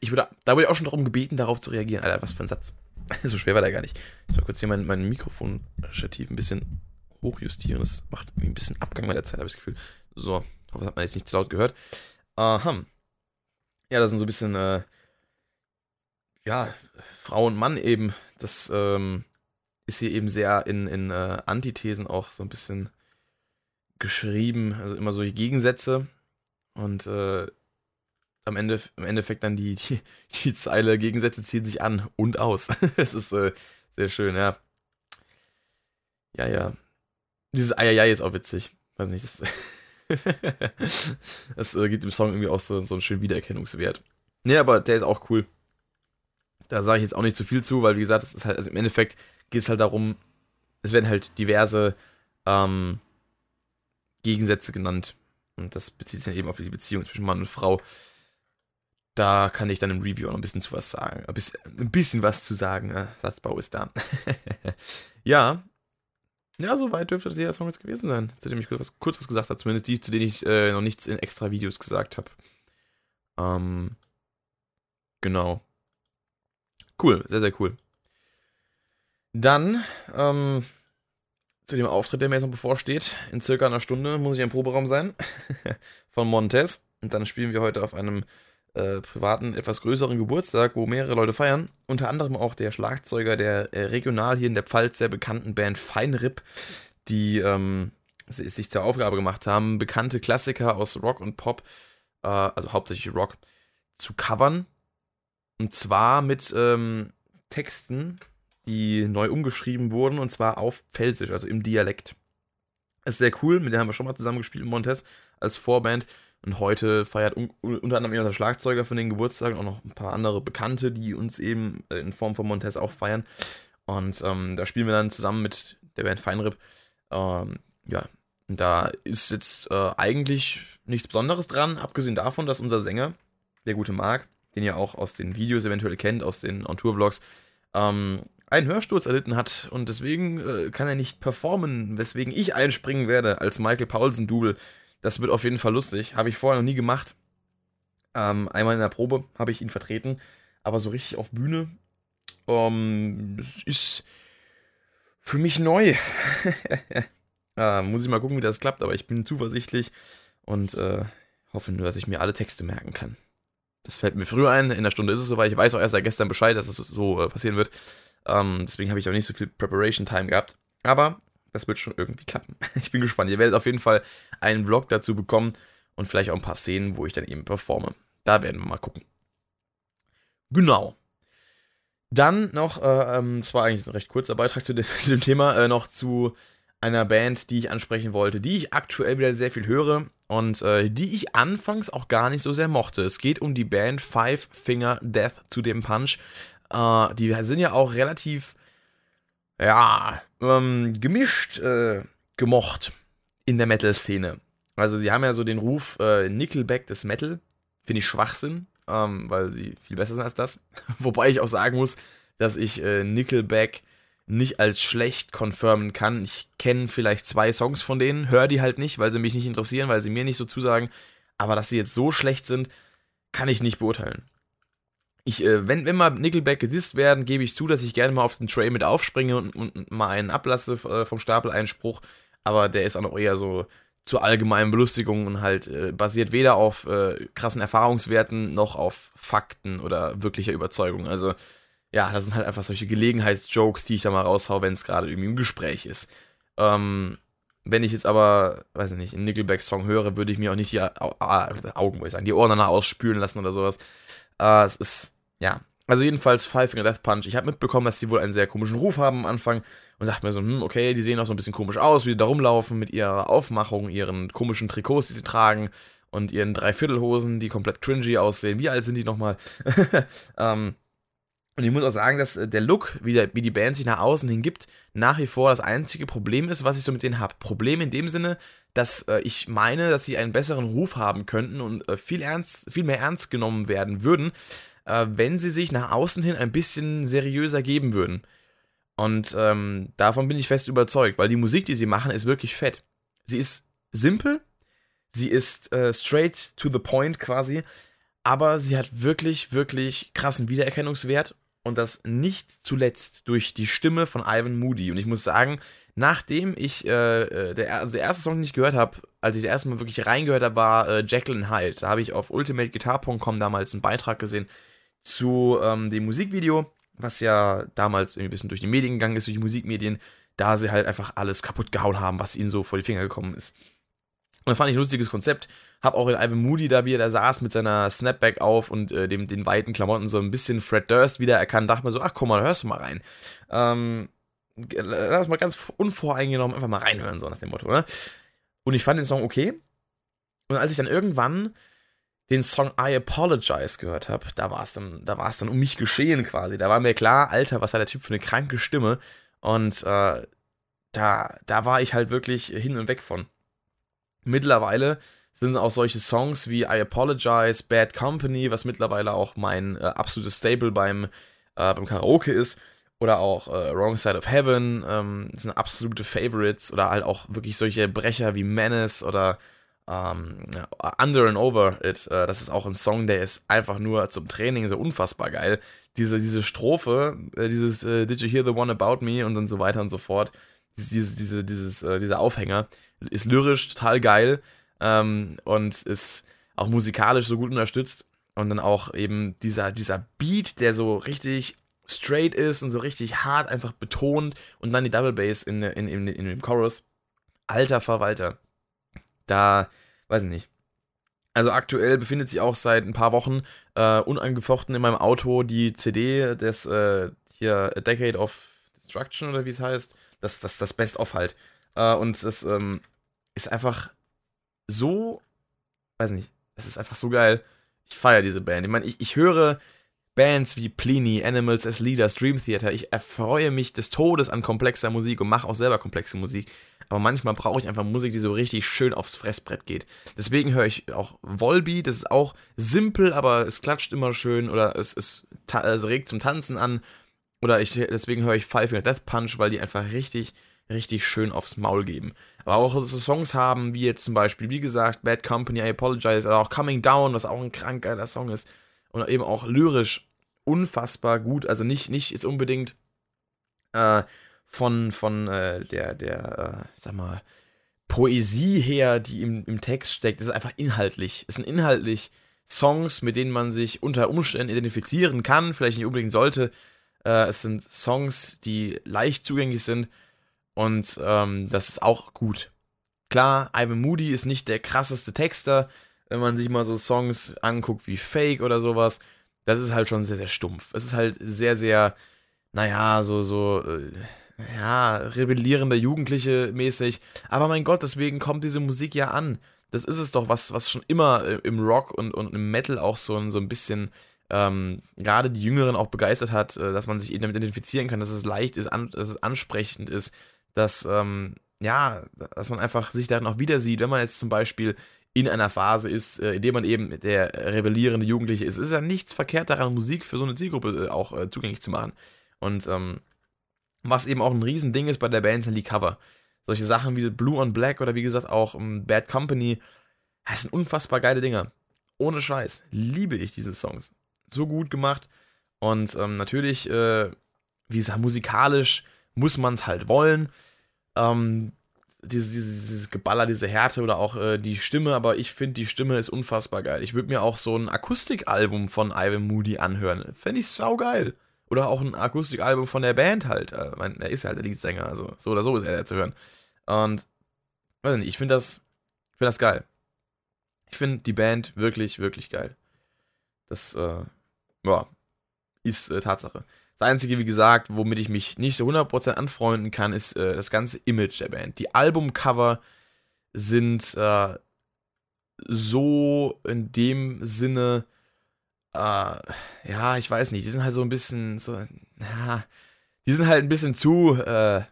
Ich wurde, da wurde ich auch schon darum gebeten, darauf zu reagieren. Alter, was für ein Satz. <laughs> so schwer war der gar nicht. Ich mal kurz hier mein, mein Mikrofonstativ ein bisschen hochjustieren. Das macht irgendwie ein bisschen Abgang bei der Zeit, habe ich das Gefühl. So, hoffe, hat man jetzt nicht zu laut gehört. Aha. Ja, das sind so ein bisschen, äh, ja, Frau und Mann eben. Das ähm, ist hier eben sehr in, in äh, Antithesen auch so ein bisschen geschrieben. Also immer solche Gegensätze. Und äh, am Ende, im Endeffekt dann die, die, die Zeile Gegensätze ziehen sich an und aus. <laughs> Es ist äh, sehr schön, ja. Ja, ja. Dieses Eieiei ist auch witzig. Weiß nicht, das, <laughs> das äh, gibt dem Song irgendwie auch so, so einen schönen Wiedererkennungswert. Nee, aber der ist auch cool. Da sage ich jetzt auch nicht zu viel zu, weil wie gesagt, es ist halt, also im Endeffekt geht es halt darum, es werden halt diverse ähm, Gegensätze genannt. Und das bezieht sich dann eben auf die Beziehung zwischen Mann und Frau. Da kann ich dann im Review auch noch ein bisschen zu was sagen. Ein bisschen, ein bisschen was zu sagen. Ja, Satzbau ist da. <laughs> ja. Ja, soweit dürfte das der Song jetzt gewesen sein, zu dem ich kurz was, kurz was gesagt habe. Zumindest die, zu denen ich äh, noch nichts in extra Videos gesagt habe. Ähm, genau. Cool, sehr, sehr cool. Dann, ähm, zu dem Auftritt, der mir jetzt noch bevorsteht. In circa einer Stunde muss ich im Proberaum sein. <laughs> von Montes. Und dann spielen wir heute auf einem äh, privaten, etwas größeren Geburtstag, wo mehrere Leute feiern. Unter anderem auch der Schlagzeuger der äh, regional hier in der Pfalz sehr bekannten Band Feinripp, die ähm, sich zur Aufgabe gemacht haben, bekannte Klassiker aus Rock und Pop, äh, also hauptsächlich Rock, zu covern. Und zwar mit ähm, Texten, die neu umgeschrieben wurden, und zwar auf Pfälzisch, also im Dialekt. ist sehr cool, mit denen haben wir schon mal zusammen gespielt in Montes als Vorband. Und heute feiert un unter anderem der Schlagzeuger von den Geburtstagen auch noch ein paar andere Bekannte, die uns eben äh, in Form von Montes auch feiern. Und ähm, da spielen wir dann zusammen mit der Band Feinrip. Ähm, ja, da ist jetzt äh, eigentlich nichts Besonderes dran, abgesehen davon, dass unser Sänger, der gute Marc, den ihr auch aus den Videos eventuell kennt, aus den On-Tour-Vlogs, ähm, einen Hörsturz erlitten hat und deswegen äh, kann er nicht performen, weswegen ich einspringen werde als Michael Paulsen-Double das wird auf jeden Fall lustig. Habe ich vorher noch nie gemacht. Ähm, einmal in der Probe habe ich ihn vertreten, aber so richtig auf Bühne ähm, ist für mich neu. <laughs> äh, muss ich mal gucken, wie das klappt, aber ich bin zuversichtlich und äh, hoffe nur, dass ich mir alle Texte merken kann. Das fällt mir früh ein, in der Stunde ist es soweit. Ich weiß auch erst seit gestern Bescheid, dass es so äh, passieren wird. Ähm, deswegen habe ich auch nicht so viel Preparation Time gehabt. Aber das wird schon irgendwie klappen. <laughs> Ich bin gespannt. Ihr werdet auf jeden Fall einen Vlog dazu bekommen und vielleicht auch ein paar Szenen, wo ich dann eben performe. Da werden wir mal gucken. Genau. Dann noch, äh, ähm, das war eigentlich ein recht kurzer Beitrag zu, de <laughs> zu dem Thema, äh, noch zu einer Band, die ich ansprechen wollte, die ich aktuell wieder sehr viel höre und äh, die ich anfangs auch gar nicht so sehr mochte. Es geht um die Band Five Finger Death to dem Punch. Äh, die sind ja auch relativ ja, ähm, gemischt äh, gemocht in der Metal-Szene. Also sie haben ja so den Ruf äh, Nickelback des Metal. Finde ich Schwachsinn, ähm, weil sie viel besser sind als das. <laughs> Wobei ich auch sagen muss, dass ich äh, Nickelback nicht als schlecht confirmen kann. Ich kenne vielleicht zwei Songs von denen, höre die halt nicht, weil sie mich nicht interessieren, weil sie mir nicht so zusagen. Aber dass sie jetzt so schlecht sind, kann ich nicht beurteilen ich, äh, wenn, wenn mal Nickelback gedisst werden, gebe ich zu, dass ich gerne mal auf den Tray mit aufspringe und, und mal einen ablasse äh, vom Stapel, einen Spruch. Aber der ist auch noch eher so zur allgemeinen Belustigung und halt äh, basiert weder auf äh, krassen Erfahrungswerten noch auf Fakten oder wirklicher Überzeugung. Also, ja, das sind halt einfach solche Gelegenheitsjokes, die ich da mal raushau, wenn es gerade irgendwie im Gespräch ist. Ähm, wenn ich jetzt aber, weiß ich nicht, einen Nickelback-Song höre, würde ich mir auch nicht die Augen, muss ich sagen, die Ohren danach ausspülen lassen oder sowas. Äh, es ist, ja. Also jedenfalls Five Finger Death Punch. Ich habe mitbekommen, dass sie wohl einen sehr komischen Ruf haben am Anfang und dachte mir so, hm, okay, die sehen auch so ein bisschen komisch aus, wie die da rumlaufen mit ihrer Aufmachung, ihren komischen Trikots, die sie tragen und ihren Dreiviertelhosen, die komplett cringy aussehen. Wie alt sind die nochmal? <laughs> ähm, und ich muss auch sagen, dass äh, der Look, wie, der, wie die Band sich nach außen hin gibt, nach wie vor das einzige Problem ist, was ich so mit denen habe. Problem in dem Sinne, dass äh, ich meine, dass sie einen besseren Ruf haben könnten und äh, viel, ernst, viel mehr ernst genommen werden würden, äh, wenn sie sich nach außen hin ein bisschen seriöser geben würden. Und ähm, davon bin ich fest überzeugt, weil die Musik, die sie machen, ist wirklich fett. Sie ist simpel, sie ist äh, straight to the point quasi, aber sie hat wirklich, wirklich krassen Wiedererkennungswert Und das nicht zuletzt durch die Stimme von Ivan Moody. Und ich muss sagen, nachdem ich äh, äh der, also der erste Song, den ich gehört habe, als ich das erste Mal wirklich reingehört habe, war äh, Jacqueline Hyde. Da habe ich auf ultimateguitar.com damals einen Beitrag gesehen zu ähm, dem Musikvideo, was ja damals irgendwie ein bisschen durch die Medien gegangen ist, durch die Musikmedien, da sie halt einfach alles kaputt gehauen haben, was ihnen so vor die Finger gekommen ist. Und das fand ich ein lustiges Konzept. Hab auch in Ivan Moody da, wie er da saß mit seiner Snapback auf und äh, dem, den weiten Klamotten so ein bisschen Fred Durst wiedererkannt. Dachte mir so, ach komm mal, hörst du mal rein. Ähm, lass mal ganz unvoreingenommen einfach mal reinhören, so nach dem Motto, ne? Und ich fand den Song okay. Und als ich dann irgendwann den Song I Apologize gehört habe, da war es dann, da war es dann um mich geschehen quasi. Da war mir klar, Alter, was hat der Typ für eine kranke Stimme. Und äh, da, da war ich halt wirklich hin und weg von. Mittlerweile sind auch solche Songs wie I Apologize, Bad Company, was mittlerweile auch mein äh, absolutes Stable beim, äh, beim Karaoke ist, oder auch äh, Wrong Side of Heaven, ähm, sind absolute Favorites, oder halt auch wirklich solche Brecher wie Menace oder ähm, Under and Over It. Äh, das ist auch ein Song, der ist einfach nur zum Training so unfassbar geil. Diese, diese Strophe, äh, dieses äh, Did you hear the one about me und dann so weiter und so fort, diese, diese, dieses, äh, dieser Aufhänger ist lyrisch total geil ähm, und ist auch musikalisch so gut unterstützt. Und dann auch eben dieser, dieser Beat, der so richtig straight ist und so richtig hart einfach betont und dann die Double Bass in, in, in, in dem Chorus. Alter Verwalter. Da, weiß ich nicht. Also aktuell befindet sich auch seit ein paar Wochen äh, unangefochten in meinem Auto die CD des äh, hier A Decade of Destruction oder wie es heißt. Das, das, das Best-of halt. Äh, und es ähm, ist einfach so, weiß nicht, es ist einfach so geil. Ich feiere diese Band. Ich meine, ich, ich höre Bands wie Pliny, Animals as Leaders, Dream Theater. Ich erfreue mich des Todes an komplexer Musik und mache auch selber komplexe Musik. Aber manchmal brauche ich einfach Musik, die so richtig schön aufs Fressbrett geht. Deswegen höre ich auch Volbeat. Das ist auch simpel, aber es klatscht immer schön oder es, es, es regt zum Tanzen an. Oder ich, deswegen höre ich Five Finger Death Punch, weil die einfach richtig, richtig schön aufs Maul geben. Aber auch so Songs haben, wie jetzt zum Beispiel, wie gesagt, Bad Company, I Apologize, oder auch Coming Down, was auch ein krank geiler Song ist. Und eben auch lyrisch unfassbar gut. Also nicht, nicht ist unbedingt äh, von, von äh, der, der, äh, sag mal, Poesie her, die im, im Text steckt, ist einfach inhaltlich. Es sind inhaltlich Songs, mit denen man sich unter Umständen identifizieren kann, vielleicht nicht unbedingt sollte. Äh, es sind Songs, die leicht zugänglich sind und ähm, das ist auch gut. Klar, Ivan Moody ist nicht der krasseste Texter, wenn man sich mal so Songs anguckt wie Fake oder sowas. Das ist halt schon sehr, sehr stumpf. Es ist halt sehr, sehr, naja, so, so, äh, ja, rebellierender Jugendliche mäßig. Aber mein Gott, deswegen kommt diese Musik ja an. Das ist es doch, was, was schon immer äh, im Rock und, und im Metal auch so, so ein bisschen ähm, gerade die Jüngeren auch begeistert hat, äh, dass man sich eben damit identifizieren kann, dass es leicht ist, an, dass es ansprechend ist, dass, ähm, ja, dass man einfach sich darin auch wieder sieht, wenn man jetzt zum Beispiel in einer Phase ist, äh, in der man eben der rebellierende Jugendliche ist. Es ist ja nichts verkehrt daran, Musik für so eine Zielgruppe äh, auch zugänglich zu machen. Und ähm, was eben auch ein Riesending ist bei der Band sind die Cover. Solche Sachen wie Blue on Black oder wie gesagt auch ähm, Bad Company, das sind unfassbar geile Dinger. Ohne Scheiß. Liebe ich diese Songs. So gut gemacht. Und ähm, natürlich, äh, wie gesagt, musikalisch muss man es halt wollen. Ähm, dieses, dieses, dieses Geballer, diese Härte oder auch äh, die Stimme, aber ich finde, die Stimme ist unfassbar geil. Ich würde mir auch so ein Akustikalbum von Ivan Moody anhören. Fände ich saugeil. Oder auch ein Akustikalbum von der Band halt. Äh, er ist halt der Leadsänger, also so oder so ist er zu hören. Und, weiß nicht, ich finde das, find das geil. Ich finde die Band wirklich, wirklich geil. Das, äh, ja, ist äh, Tatsache. Das Einzige, wie gesagt, womit ich mich nicht so 100% anfreunden kann, ist äh, das ganze Image der Band. Die Albumcover sind äh, so in dem Sinne, äh, ja, ich weiß nicht, die sind halt so ein bisschen, so, ja, die sind halt ein bisschen zu äh,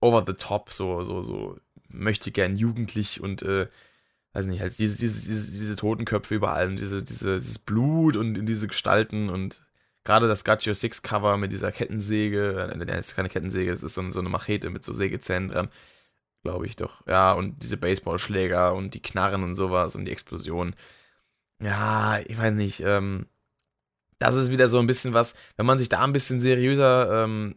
over the top, so, so, so möchte gern jugendlich und, äh, weiß nicht, halt diese, diese, diese, diese Totenköpfe überall und diese, diese, dieses Blut und diese Gestalten und gerade das Your Six Cover mit dieser Kettensäge, äh, das ist keine Kettensäge, es ist so, so eine Machete mit so Sägezähnen dran, glaube ich doch. Ja, und diese Baseballschläger und die Knarren und sowas und die Explosionen. Ja, ich weiß nicht, ähm, das ist wieder so ein bisschen was, wenn man sich da ein bisschen seriöser ähm,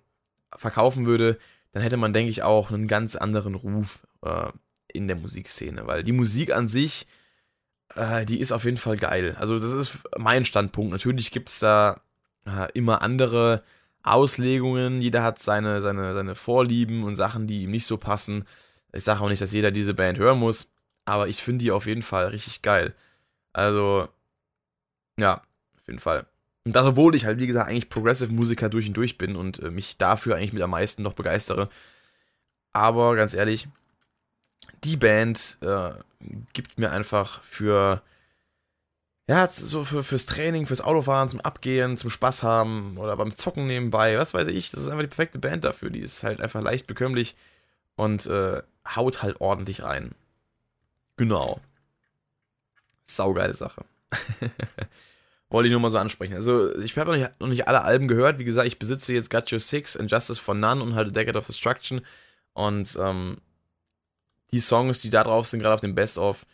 verkaufen würde, dann hätte man, denke ich, auch einen ganz anderen Ruf äh, in der Musikszene, weil die Musik an sich, äh, die ist auf jeden Fall geil. Also das ist mein Standpunkt. Natürlich gibt es da äh, immer andere Auslegungen, jeder hat seine, seine, seine Vorlieben und Sachen, die ihm nicht so passen. Ich sage auch nicht, dass jeder diese Band hören muss, aber ich finde die auf jeden Fall richtig geil. Also, ja, auf jeden Fall. Und das, obwohl ich halt, wie gesagt, eigentlich Progressive-Musiker durch und durch bin und äh, mich dafür eigentlich mit am meisten noch begeistere. Aber ganz ehrlich, die Band äh, gibt mir einfach für, ja, so für, fürs Training, fürs Autofahren, zum Abgehen, zum Spaß haben oder beim Zocken nebenbei, was weiß ich, das ist einfach die perfekte Band dafür. Die ist halt einfach leicht bekömmlich und äh, haut halt ordentlich rein. Genau. Saugeile Sache. <laughs> Wollte ich nur mal so ansprechen. Also, ich habe noch, noch nicht alle Alben gehört. Wie gesagt, ich besitze jetzt Got Your Six, Injustice for None und halt A Decade of Destruction. Und ähm, die Songs, die da drauf sind, gerade auf dem Best-of,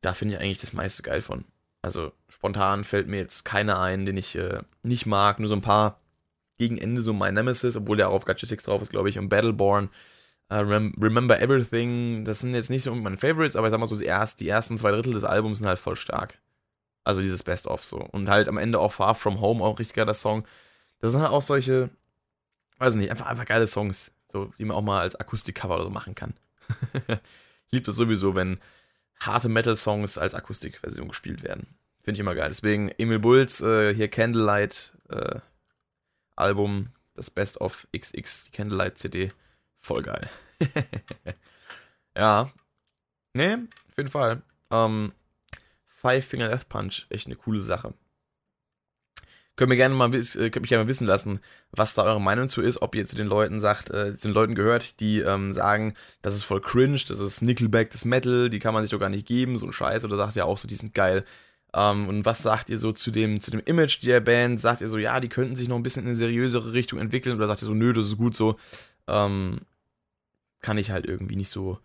da finde ich eigentlich das meiste geil von. Also, spontan fällt mir jetzt keiner ein, den ich äh, nicht mag. Nur so ein paar gegen Ende, so My Nemesis, obwohl der auch auf Your Six drauf ist, glaube ich, und Battleborn. Uh, Remember Everything, das sind jetzt nicht so meine Favorites, aber ich sag mal so, die, erst, die ersten zwei Drittel des Albums sind halt voll stark. Also dieses Best-of so. Und halt am Ende auch Far From Home, auch richtig geiler Song. Das sind halt auch solche, weiß nicht, einfach, einfach geile Songs, so, die man auch mal als Akustikcover oder so machen kann. <laughs> ich liebe das sowieso, wenn harte Metal-Songs als Akustikversion gespielt werden. Finde ich immer geil. Deswegen Emil Bulls, äh, hier Candlelight äh, Album, das Best of XX, die Candlelight CD. Voll geil. <laughs> ja. Nee, auf jeden Fall. Ähm, Five Finger Death Punch, echt eine coole Sache. Könnt mir gerne mal, äh, könnt mich gerne mal wissen lassen, was da eure Meinung zu ist, ob ihr zu den Leuten sagt, äh, den Leuten gehört, die ähm, sagen, das ist voll cringe, das ist Nickelback, das Metal, die kann man sich doch gar nicht geben, so ein Scheiß, oder sagt ihr auch so, die sind geil. Ähm, und was sagt ihr so zu dem, zu dem Image der Band? Sagt ihr so, ja, die könnten sich noch ein bisschen in eine seriösere Richtung entwickeln, oder sagt ihr so, nö, das ist gut so? Ähm, kann ich halt irgendwie nicht so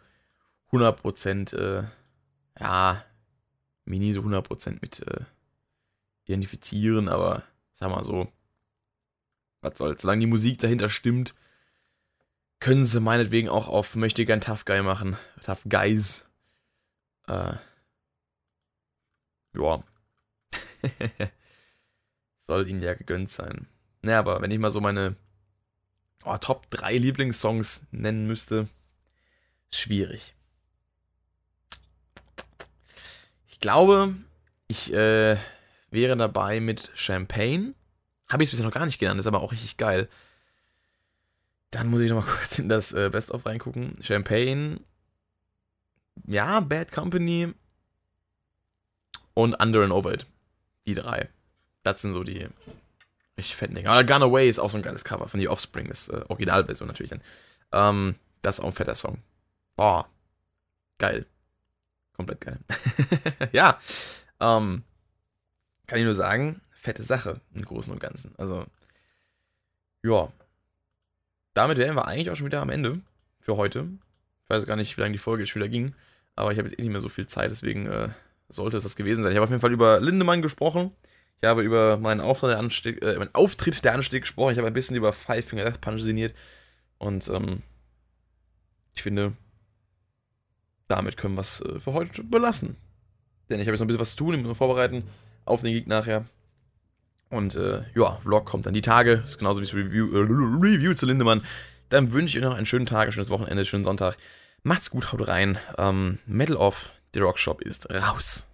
100% äh, ja, mich nie so 100% mit äh, identifizieren, aber sag mal so, was soll's. Solange die Musik dahinter stimmt, können sie meinetwegen auch auf möchte gern Tough Guy machen. Tough Guys. Äh, ja. <laughs> Soll ihnen ja gegönnt sein. Naja, aber wenn ich mal so meine oh, Top 3 Lieblingssongs nennen müsste, schwierig. Ich glaube, ich äh, wäre dabei mit Champagne. Habe ich es bisher noch gar nicht genannt, ist aber auch richtig geil. Dann muss ich noch mal <laughs> kurz in das äh, Best-of reingucken. Champagne. Ja, Bad Company. Und Under and Over It. Die drei. Das sind so die richtig fetten Dinger. Aber Gone Away ist auch so ein geiles Cover von The Offspring. Das äh, Originalversion natürlich dann. Ähm, das ist auch ein fetter Song. Boah. Geil komplett geil. <laughs> ja, ähm, kann ich nur sagen, fette Sache im Großen und Ganzen. Also, ja. Damit wären wir eigentlich auch schon wieder am Ende für heute. Ich weiß gar nicht, wie lange die Folge jetzt wieder ging, aber ich habe jetzt eh nicht mehr so viel Zeit, deswegen äh, sollte es das gewesen sein. Ich habe auf jeden Fall über Lindemann gesprochen. Ich habe über meinen Auftritt der Anstieg, äh, meinen Auftritt der Anstieg gesprochen. Ich habe ein bisschen über Five Finger Death Punch sinniert. Und ähm, ich finde, damit können wir es äh, für heute belassen. Denn ich habe jetzt noch ein bisschen was zu tun, ich muss vorbereiten auf den Geek nachher. Und äh, ja, Vlog kommt dann die Tage, ist genauso wie das Review, äh, Review zu Lindemann. Dann wünsche ich euch noch einen schönen Tag, ein schönes Wochenende, einen schönen Sonntag. Macht's gut, haut rein. Ähm, Metal The Rock Shop ist raus.